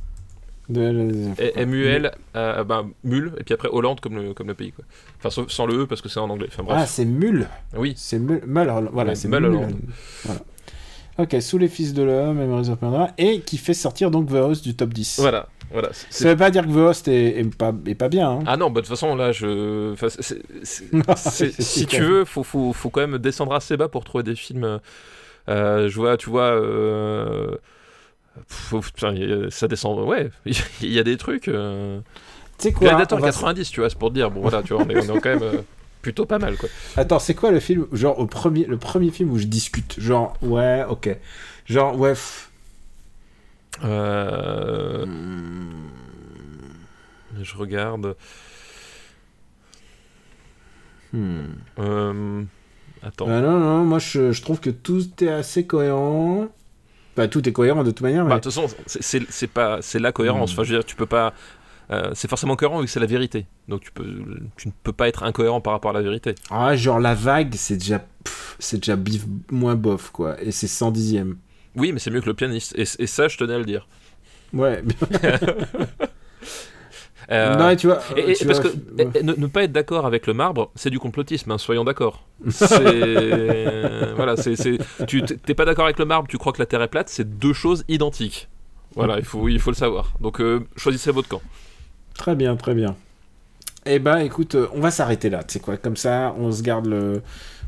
Deux L, la deuxième fois. Et- M-U-L, euh, bah, Mul, et puis après Hollande comme le, comme le pays, quoi. Enfin, sans le E parce que c'est en anglais. Enfin, Ah, bref. c'est Mul. oui. C'est Mul. Mul- voilà, Ouais, c'est Mulholland. Mul. Voilà. Ok, sous les fils de l'homme, Memories of Murder, et qui fait sortir donc The Host du top 10. Voilà. Voilà. Ça veut pas dire que The Host est, est pas, est pas bien. hein. Ah non, bah, de toute façon, là, je. enfin, si tu veux, faut, faut, faut quand même descendre assez bas pour trouver des films. euh, je vois, tu vois. euh, ça descend. Ouais, il y a des trucs. euh, Tu sais quoi Gladiator on va- 90, tu vois, c'est pour te dire. Bon, voilà, tu vois, on est, on est quand même euh, plutôt pas mal, quoi. Attends, c'est quoi le film Genre, au premier, le premier film où je discute? Genre, ouais, ok. Genre, ouais. pff, Euh, je regarde. hmm. Euh, attends. Ah non, non, moi je, je trouve que tout est assez cohérent. Bah, tout est cohérent de toute manière. Bah, de toute façon, c'est- pas, c'est la cohérence. Hmm. Enfin, je veux dire, tu peux pas. euh, c'est forcément cohérent vu que c'est la vérité. Donc tu peux, tu ne peux pas être incohérent par rapport à la vérité. Ah, genre, la vague, c'est déjà. C'est déjà bif moins bof, quoi. Et c'est 110ème. Oui, mais c'est mieux que le pianiste. Et, et ça, je tenais à le dire. Ouais. Euh, non, et tu vois. et- et tu parce vois, que ouais. ne, ne pas être d'accord avec le marbre, c'est du complotisme, hein, soyons d'accord. C'est- voilà, c'est, tu t'es pas d'accord avec le marbre, tu crois que la Terre est plate, c'est deux choses identiques. Voilà, il faut, il faut le savoir. Donc euh, choisissez votre camp. Très bien, très bien. Eh ben, écoute, euh, on va s'arrêter là. Tu sais quoi, comme ça, on se garde le,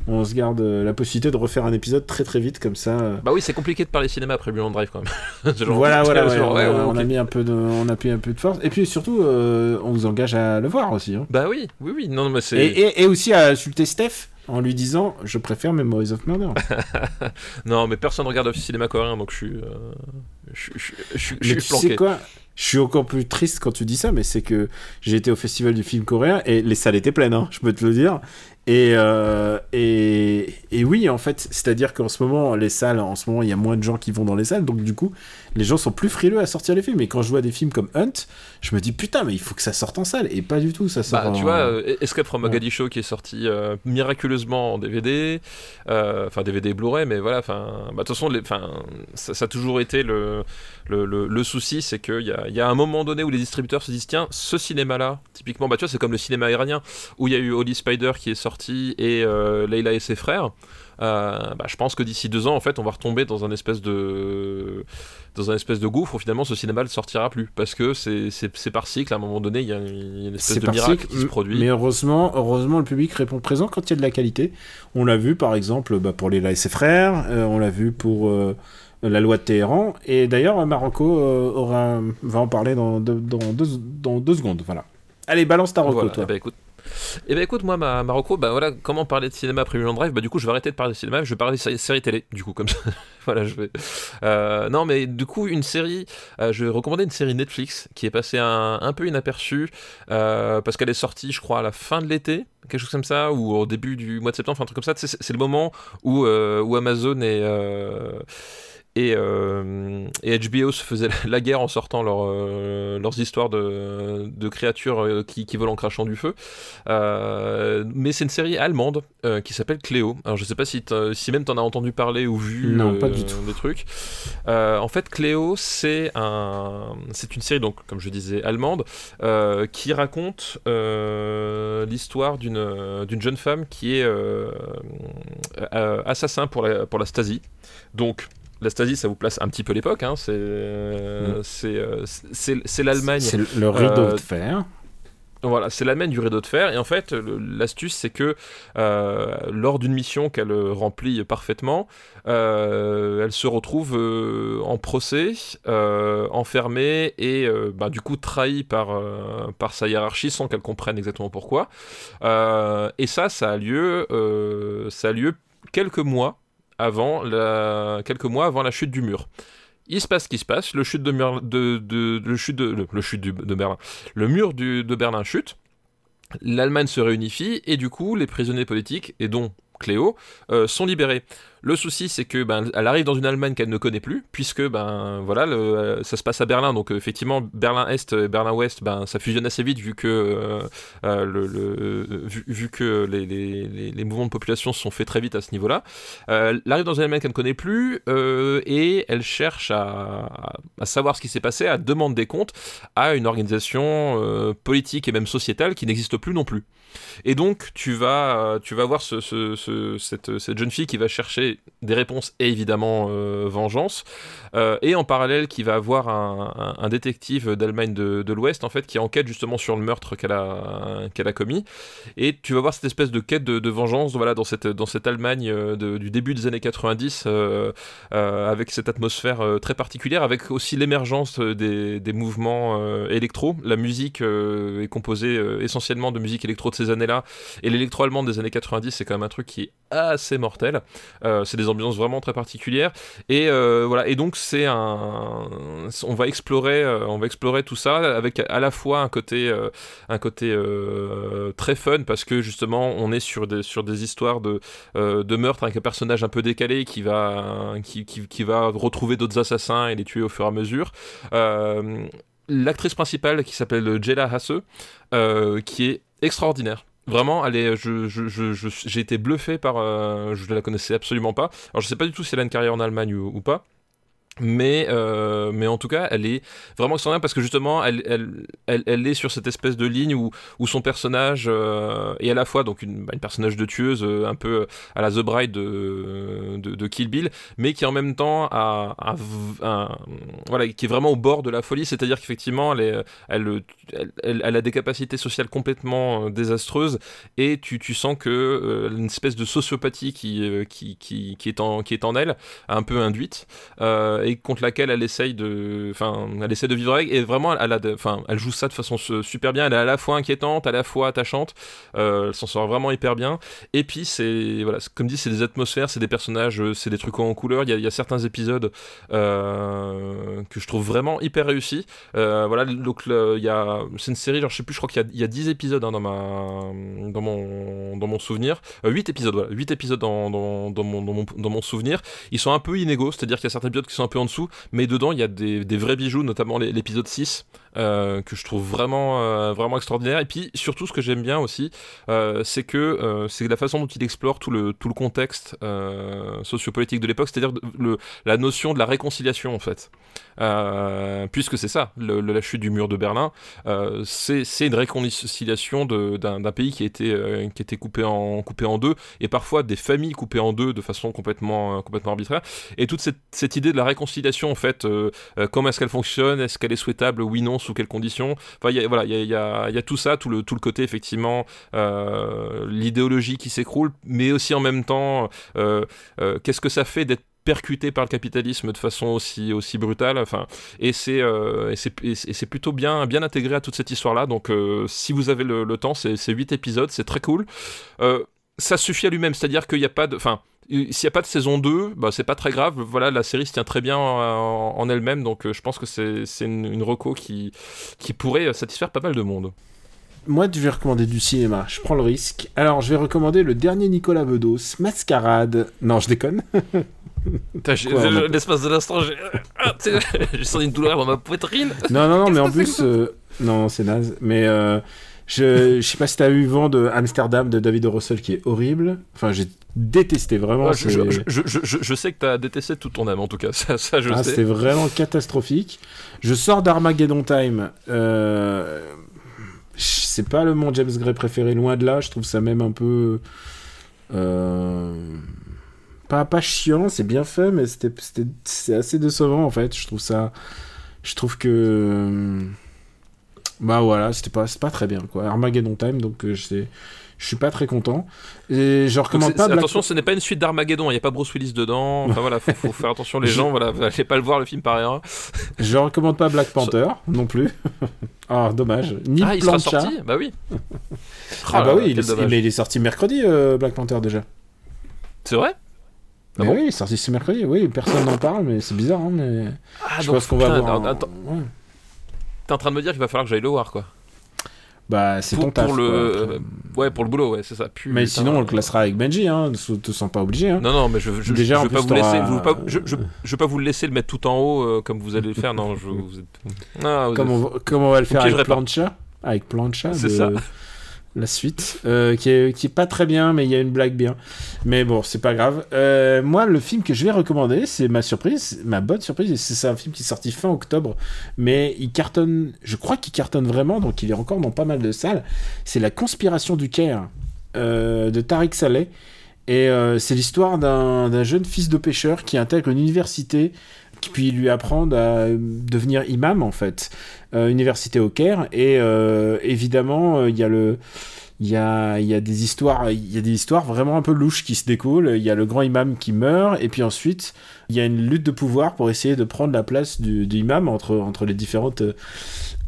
on se garde euh, la possibilité de refaire un épisode très très vite, comme ça. euh. Bah oui, c'est compliqué de parler cinéma après Mulholland Drive quand même. Voilà, voilà, c'est ouais, genre, on, ouais, a- ouais, on ok. a mis un peu de, on a mis un peu de force. Et puis surtout, euh, on vous engage à le voir aussi. hein. Bah oui, oui, oui. Non, mais c'est. Et, et- et aussi à insulter Steph en lui disant, je préfère Memories of Murder. Non, mais personne regarde le cinéma coréen, donc je suis. euh, Je, je- je- je- je Mais suis tu planqué. sais quoi? Je suis encore plus triste quand tu dis ça, mais c'est que j'ai été au festival du film coréen et les salles étaient pleines, hein, je peux te le dire. Et, euh, et, et oui, en fait, c'est-à-dire qu'en ce moment, les salles, en ce moment, il y a moins de gens qui vont dans les salles, donc du coup, les gens sont plus frileux à sortir les films. Et quand je vois des films comme Hunt, je me dis putain, mais il faut que ça sorte en salle, et pas du tout, ça sort Bah, tu en- vois, euh, Escape from Ouais. Mogadiscio qui est sorti euh, miraculeusement en DVD, enfin DVD Blu-ray, mais voilà, enfin, bah, de toute façon, les- ça, ça a toujours été le, le, le- le souci, c'est qu'il y a, il y a un moment donné où les distributeurs se disent, tiens, ce cinéma-là, typiquement, bah, tu vois, c'est comme le cinéma iranien, où il y a eu Holy Spider qui est sorti et euh, Leila et ses frères. Euh, bah, je pense que d'ici deux ans, en fait, on va retomber dans un espèce de dans un espèce de gouffre où finalement ce cinéma ne sortira plus parce que c'est par cycle. À un moment donné, il y a une, espèce de miracle cycle, qui se produit. Mais heureusement, heureusement, le public répond présent quand il y a de la qualité. On l'a vu par exemple bah, pour les et ses frères, euh, on l'a vu pour euh, la loi de Téhéran, et d'ailleurs Marocco aura, va en parler dans deux, dans, deux, dans deux secondes. Voilà. Allez, balance ta reco, Voilà, toi. eh ben, écoute. Eh ben écoute, moi, ma bah voilà, comment parler de cinéma après Drive? Bah du coup, je vais arrêter de parler de cinéma, je vais parler de série, télé, du coup, comme ça. voilà, je vais. Euh, non, mais du coup, une série, euh, je vais recommander une série Netflix qui est passée un, peu inaperçue euh, parce qu'elle est sortie, je crois, à la fin de l'été, quelque chose comme ça, ou au début du mois de septembre, un truc comme ça. C'est le moment où, où Amazon est. euh, et, euh, et, HBO se faisait la guerre en sortant leur, euh, leurs histoires de, de créatures euh, qui, qui, volent en crachant du feu. mais c'est une série allemande qui s'appelle Cléo. Alors je sais pas si, si même t'en as entendu parler ou vu non, pas du tout. des trucs. en fait, Cléo, c'est un, c'est une série donc comme je disais allemande qui raconte l'histoire d'une d'une jeune femme qui est assassin pour la pour la Stasi. Donc la Stasi, ça vous place un petit peu l'époque. Hein, c'est euh, mm. c'est l'Allemagne. C'est le rideau euh, de fer. Voilà, c'est l'Allemagne du rideau de fer. Et en fait, l'astuce, c'est que euh, lors d'une mission qu'elle remplit parfaitement, elle se retrouve en procès, enfermée et bah, du coup trahie par, par sa hiérarchie sans qu'elle comprenne exactement pourquoi. et ça, ça a lieu, ça a lieu quelques mois avant quelques mois avant la chute du mur. Il se passe ce qui se passe, le chute de, de, de, le chute de, le, chute de Berlin, le mur de Berlin chute, l'Allemagne se réunifie et du coup les prisonniers politiques et dont Cléo euh, sont libérés. Le souci, c'est que ben, elle arrive dans une Allemagne qu'elle ne connaît plus, puisque ben voilà, euh, ça se passe à Berlin, donc euh, effectivement Berlin Est, et Berlin Ouest, ben ça fusionne assez vite vu que euh, le, vu, que les, mouvements de population se sont faits très vite à ce niveau-là. elle arrive dans une Allemagne qu'elle ne connaît plus et elle cherche à, à savoir ce qui s'est passé, à demander des comptes à une organisation politique et même sociétale qui n'existe plus non plus. Et donc tu vas tu vas voir ce, ce, cette, cette jeune fille qui va chercher des réponses et évidemment euh, vengeance. Euh, et en parallèle, qui va avoir un, détective d'Allemagne de, l'Ouest en fait qui enquête justement sur le meurtre qu'elle a, qu'elle a commis. Et tu vas voir cette espèce de quête de, vengeance voilà, dans, cette, dans cette Allemagne euh, du début des années 90 avec cette atmosphère très particulière, avec aussi l'émergence des, des, mouvements électro. La musique est composée essentiellement de musique électro de ces années-là. Et l'électro allemand des années 90, c'est quand même un truc qui est assez mortel. C'est des ambiances vraiment très particulières. Et euh, voilà. Et donc c'est un, on va explorer, euh, on va explorer tout ça avec à la fois un côté, un côté très fun parce que justement on est sur des sur des histoires de de meurtre avec un personnage un peu décalé qui va qui, qui, qui va retrouver d'autres assassins et les tuer au fur et à mesure l'actrice principale qui s'appelle Jella Hasse, qui est extraordinaire. Vraiment, allez, je, je, je, j'ai été bluffé par. Euh, je ne la connaissais absolument pas. Alors, je sais pas du tout si elle a une carrière en Allemagne ou pas. Mais, euh, mais en tout cas, elle est vraiment extraordinaire parce que justement, elle, elle, elle, est sur cette espèce de ligne où, où son personnage euh, est à la fois donc une, personnage de tueuse euh, un peu à la The Bride de, de, Kill Bill, mais qui en même temps a, voilà, qui est vraiment au bord de la folie. C'est-à-dire qu'effectivement, elle, elle, elle, elle, a des capacités sociales complètement désastreuses et tu, tu sens que une espèce de sociopathie qui, qui, qui, qui, est en, qui est en elle, un peu induite contre laquelle elle essaye de, enfin, elle essaie de vivre avec. Et vraiment, elle, enfin, elle joue ça de façon super bien. Elle est à la fois inquiétante, à la fois attachante. Euh, elle s'en sort vraiment hyper bien. Et puis c'est, voilà, comme dit, c'est des atmosphères, c'est des personnages, c'est des trucs en couleur. Il y, a certains épisodes euh, que je trouve vraiment hyper réussis. Euh, voilà, donc il y a, c'est une série, genre je sais plus, je crois qu'il y, a 10 épisodes hein, dans ma, dans mon, dans mon souvenir. 8 épisodes, voilà, 8 épisodes dans, mon, dans, mon, dans mon souvenir. Ils sont un peu inégaux, c'est-à-dire qu'il y a certains épisodes qui sont un peu en dessous, mais dedans il y a des, vrais bijoux, notamment l'épisode 6, euh, que je trouve vraiment, euh, vraiment extraordinaire. Et puis surtout, ce que j'aime bien aussi, euh, c'est que c'est la façon dont il explore tout le, tout le contexte sociopolitique de l'époque, c'est-à-dire la notion de la réconciliation en fait. puisque c'est ça, la chute du mur de Berlin, c'est une réconciliation d'un pays qui a été, qui était coupé, en, coupé en deux, et parfois des familles coupées en deux de façon complètement, complètement arbitraire. Et toute cette, cette idée de la réconciliation, en fait, comment est-ce qu'elle fonctionne, est-ce qu'elle est souhaitable, oui, non, sous quelles conditions. Enfin, voilà, il y a, tout ça, tout le, tout le côté effectivement, euh, l'idéologie qui s'écroule, mais aussi en même temps, euh, euh, qu'est-ce que ça fait d'être percuté par le capitalisme de façon aussi, aussi brutale. Enfin, et c'est c'est plutôt bien, bien intégré à toute cette histoire-là. Donc, si vous avez le, le temps, c'est 8 épisodes, c'est très cool. Ça suffit à lui-même, c'est-à-dire qu'il n'y a pas de. Enfin, s'il n'y a pas de saison 2, bah, c'est pas très grave. Voilà, la série se tient très bien en, elle-même, donc euh, je pense que c'est une, une reco qui, qui pourrait satisfaire pas mal de monde. Moi, je vais recommander du cinéma. Je prends le risque. Alors, je vais recommander le dernier Nicolas Bedos, Mascarade. Non, je déconne. L'espace de l'instant, j'ai ah, tu sais, j'ai senti une douleur dans ma poitrine. Non, non, non, mais en plus, euh, non, c'est naze. Mais euh, je, je sais pas si t'as eu vent de Amsterdam de David. Russell qui est horrible. Enfin, j'ai détesté vraiment. Ouais, je, je, sais que t'as détesté toute ton âme en tout cas, ça, ça je Ah, sais. c'était vraiment catastrophique. Je sors d'Armageddon Time. Euh... C'est pas le mon James Gray préféré, loin de là. Je trouve ça même un peu. euh, Pas, pas chiant, c'est bien fait, mais c'est assez décevant en fait. Je trouve ça. Je trouve que. Bah voilà, c'était pas, pas très bien quoi. Armageddon Time, donc euh, je suis pas très content. Et je recommande pas Black attention, ce n'est pas une suite d'Armageddon, il n'y a pas Bruce Willis dedans. Enfin voilà, faut, faut faire attention les gens, voilà, vous n'allez pas le voir le film par erreur. Je recommande pas Black Panther non plus. ah, dommage. Ni Ah, il sera sorti Bah oui. Ah bah oui, il est, mais il est sorti mercredi, euh, Black Panther déjà. C'est vrai? Ah bon? oui, il est sorti ce mercredi, oui, personne n'en parle, mais c'est bizarre, hein, mais Ah, je donc, pense qu'on va putain, voir. un- Attends, ouais. T'es en train de me dire qu'il va falloir que j'aille le voir quoi. Bah, c'est Pour, ton taf. pour le... quoi. euh, Ouais, pour le boulot, ouais, c'est ça. Mais sinon, on le classera avec Benji, hein, ne te sens pas obligé. Hein. Non, non, mais je, je, Déjà, je en veux pas vous laisser, je veux pas, je, je, je veux pas vous le laisser le mettre tout en haut euh, comme vous allez le faire. Non, je, vous êtes. Ah, vous Comme, êtes- on, va- comme on va le faire avec. Plancha. Avec Plancha, C'est de- ça. La suite, euh, qui, est, qui est pas très bien, mais il y a une blague bien. Mais bon, c'est pas grave. Euh, moi, le film que je vais recommander, c'est ma surprise, ma bonne surprise, et c'est un film qui est sorti fin octobre, mais il cartonne, je crois qu'il cartonne vraiment, donc il est encore dans pas mal de salles. C'est La Conspiration du Caire euh, de Tariq Saleh. Et c'est l'histoire d'un jeune fils de pêcheur qui intègre une université puis lui apprendre à devenir imam en fait, Euh, université au Caire. Et euh, évidemment, euh, il y a le il y a, y a des histoires il y a des histoires vraiment un peu louches qui se découlent. Il y a le grand imam qui meurt. Et puis ensuite il y a une lutte de pouvoir pour essayer de prendre la place du, du imam entre, entre les différentes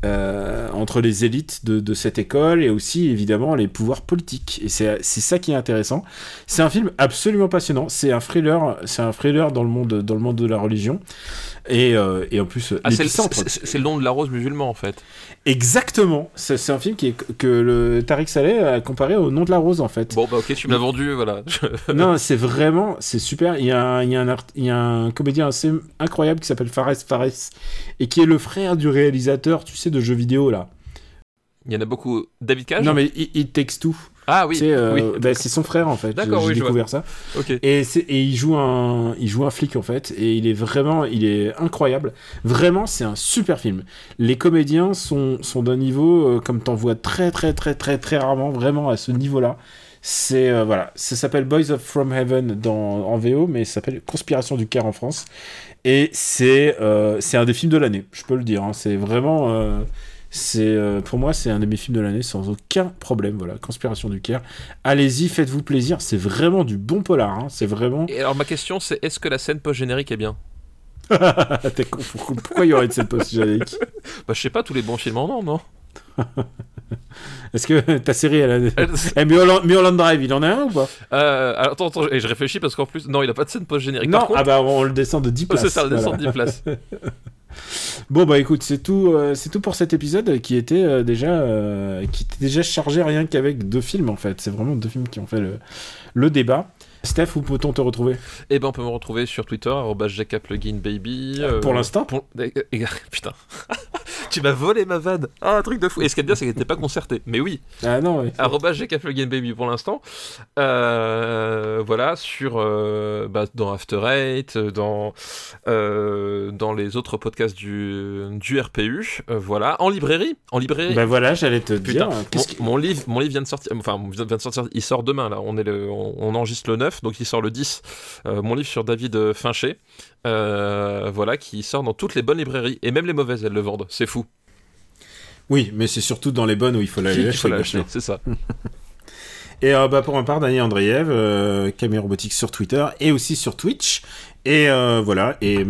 euh, entre les élites de, de cette école et aussi évidemment les pouvoirs politiques. Et c'est ça qui est intéressant. C'est un film absolument passionnant. C'est un thriller c'est un thriller dans le monde dans le monde de la religion et, euh, et en plus Ah, c'est le, nom de la rose musulman en fait. exactement c'est un film qui est, que le Tariq Saleh a comparé au nom de la rose en fait Bon, bah ok, tu me l'as vendu, voilà. Non, c'est vraiment, c'est super. Il y a, un- il y a un, art- il y a un comédien assez incroyable qui s'appelle Fares Fares et qui est le frère du réalisateur, tu sais, de jeux vidéo là. Il y en a beaucoup. David Cage Non, mais It, It Takes Two. Ah oui, euh, oui. bah, c'est son frère en fait. D'accord, J'ai oui, je découvert ça. Ok. Et, et il joue un, il joue un flic en fait, et il est vraiment, il est incroyable. Vraiment, c'est un super film. Les comédiens sont, sont d'un niveau euh, comme t'en vois très très très très très rarement, vraiment à ce niveau-là. C'est euh, voilà, ça s'appelle Boys of From Heaven dans en VO, mais ça s'appelle Conspiration du Caire en France. Et c'est c'est un des films de l'année, je peux le dire. hein. C'est vraiment c'est euh, pour moi c'est un de mes films de l'année sans aucun problème. Voilà, Conspiration du Caire. Allez-y, faites-vous plaisir. C'est vraiment du bon polar. hein. C'est vraiment. Et alors ma question c'est est-ce que la scène post-générique est bien? T'es con, pourquoi- Pourquoi il y aurait de cette post générique Bah je sais pas, tous les bons films en ont, non? Est-ce que ta série, elle a. Eh, Mulholland, Mulholland Drive, il en a un ou pas? Euh, alors, attends, attends, et je réfléchis parce qu'en plus, non, il a pas de scène post-générique. Non, Par contre, ah bah on le descend de 10 oh, places. c'est ça, le descend voilà. de 10 places. Bon bah écoute, c'est tout, euh, c'est tout pour cet épisode qui était euh, déjà, euh, qui était déjà chargé rien qu'avec deux films en fait. C'est vraiment deux films qui ont fait le, le débat. Steph, où peut-on te retrouver? Et ben on peut me retrouver sur Twitter, @jkplugin_baby. euh, Pour l'instant? pour- eh, eh, Putain, tu m'as volé ma vanne. Ah, un truc de fou. Et ce qui est bien, c'est qu'elle n'était pas concertée. Mais oui, Ah non, arrobas jkplugin_baby pour l'instant. Euh, voilà, sur euh, bah, dans After Eight, dans euh, dans les autres podcasts du du RPU. voilà, en librairie, en librairie. Bah voilà, j'allais te Putain, dire. mon, qu'est-ce que- mon livre, mon livre vient de sortir. Enfin, vient de sortir. Il sort demain là. On est le, on, on enregistre le 9, donc il sort le 10. Euh, mon livre sur David euh, Fincher, euh, voilà, qui sort dans toutes les bonnes librairies et même les mauvaises, elles le vendent. C'est fou. Oui, mais c'est surtout dans les bonnes où il faut l'aller l'acheter. c'est ça. Et euh, bah, pour ma part, Daniel Andreev, euh, Camille Robotics sur Twitter et aussi sur Twitch. Et euh, voilà. Et,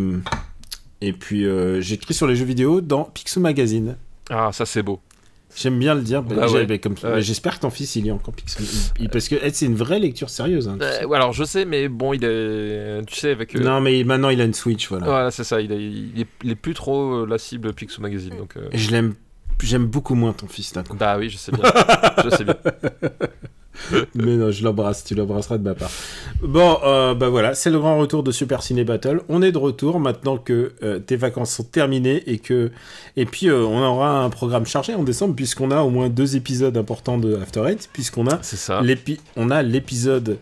et puis j'écris sur les jeux vidéo dans Picsou Magazine. Ah, ça c'est beau. J'aime bien le dire. Ah J'ai- ouais. bah, comme- Ouais. bah, J'espère que ton fils il lit encore Picsou. Il- parce que c'est une vraie lecture sérieuse. hein, tu sais. Euh, alors je sais, mais bon, il est, tu sais, avec. euh, Non, mais maintenant il a une Switch, voilà. Voilà, c'est ça. Il est, il est, il est plus trop euh, la cible Picsou Magazine, donc. je l'aime. J'aime beaucoup moins ton fils d'un coup. Bah oui, je sais bien. je sais bien. Mais non, je l'embrasse, tu l'embrasseras de ma part. Bon, euh, bah voilà, c'est le grand retour de Super Ciné Battle. On est de retour maintenant que euh, tes vacances sont terminées et que et puis euh, on aura un programme chargé en décembre puisqu'on a au moins deux épisodes importants de After Eight puisqu'on a C'est ça. l'épi- on a l'épisode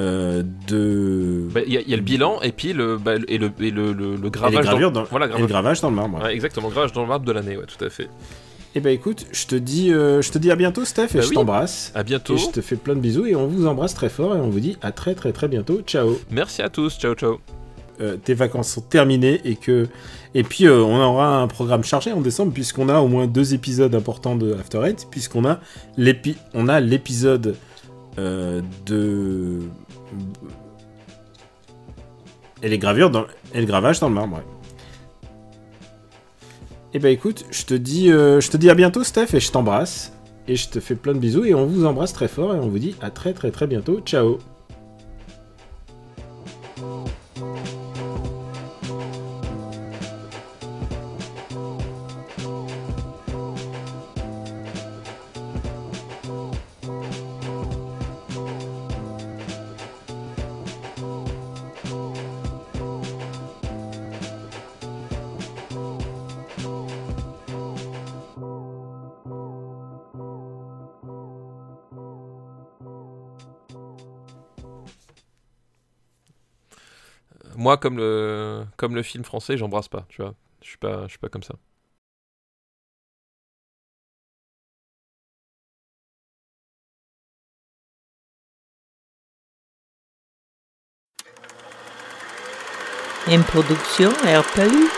euh, de Bah, Il y, a- il y a le bilan et puis le, bah, et le, et le, le, le et gravage. gravures dans... dans, Voilà, et le gravage. gravage dans le marbre. Ouais, exactement, gravage dans le marbre de l'année, ouais, tout à fait. Et bah écoute, je te dis, euh, je te dis à bientôt, Steph, et Bah je oui. t'embrasse. À bientôt. Et je te fais plein de bisous et on vous embrasse très fort et on vous dit à très très très bientôt. Ciao. Merci à tous. Ciao, ciao. Euh, tes vacances sont terminées et que et puis euh, on aura un programme chargé en décembre puisqu'on a au moins deux épisodes importants de After Eight puisqu'on a l'épi on a l'épisode euh, de et les gravures dans et le gravage dans le marbre. Ouais. Et bah écoute, je te dis euh, je te dis à bientôt Steph et je t'embrasse et je te fais plein de bisous et on vous embrasse très fort et on vous dit à très très très bientôt. Ciao. Moi, comme le, comme le film français, j'embrasse pas, tu vois. Je suis pas, je suis pas comme ça. Une production RPU.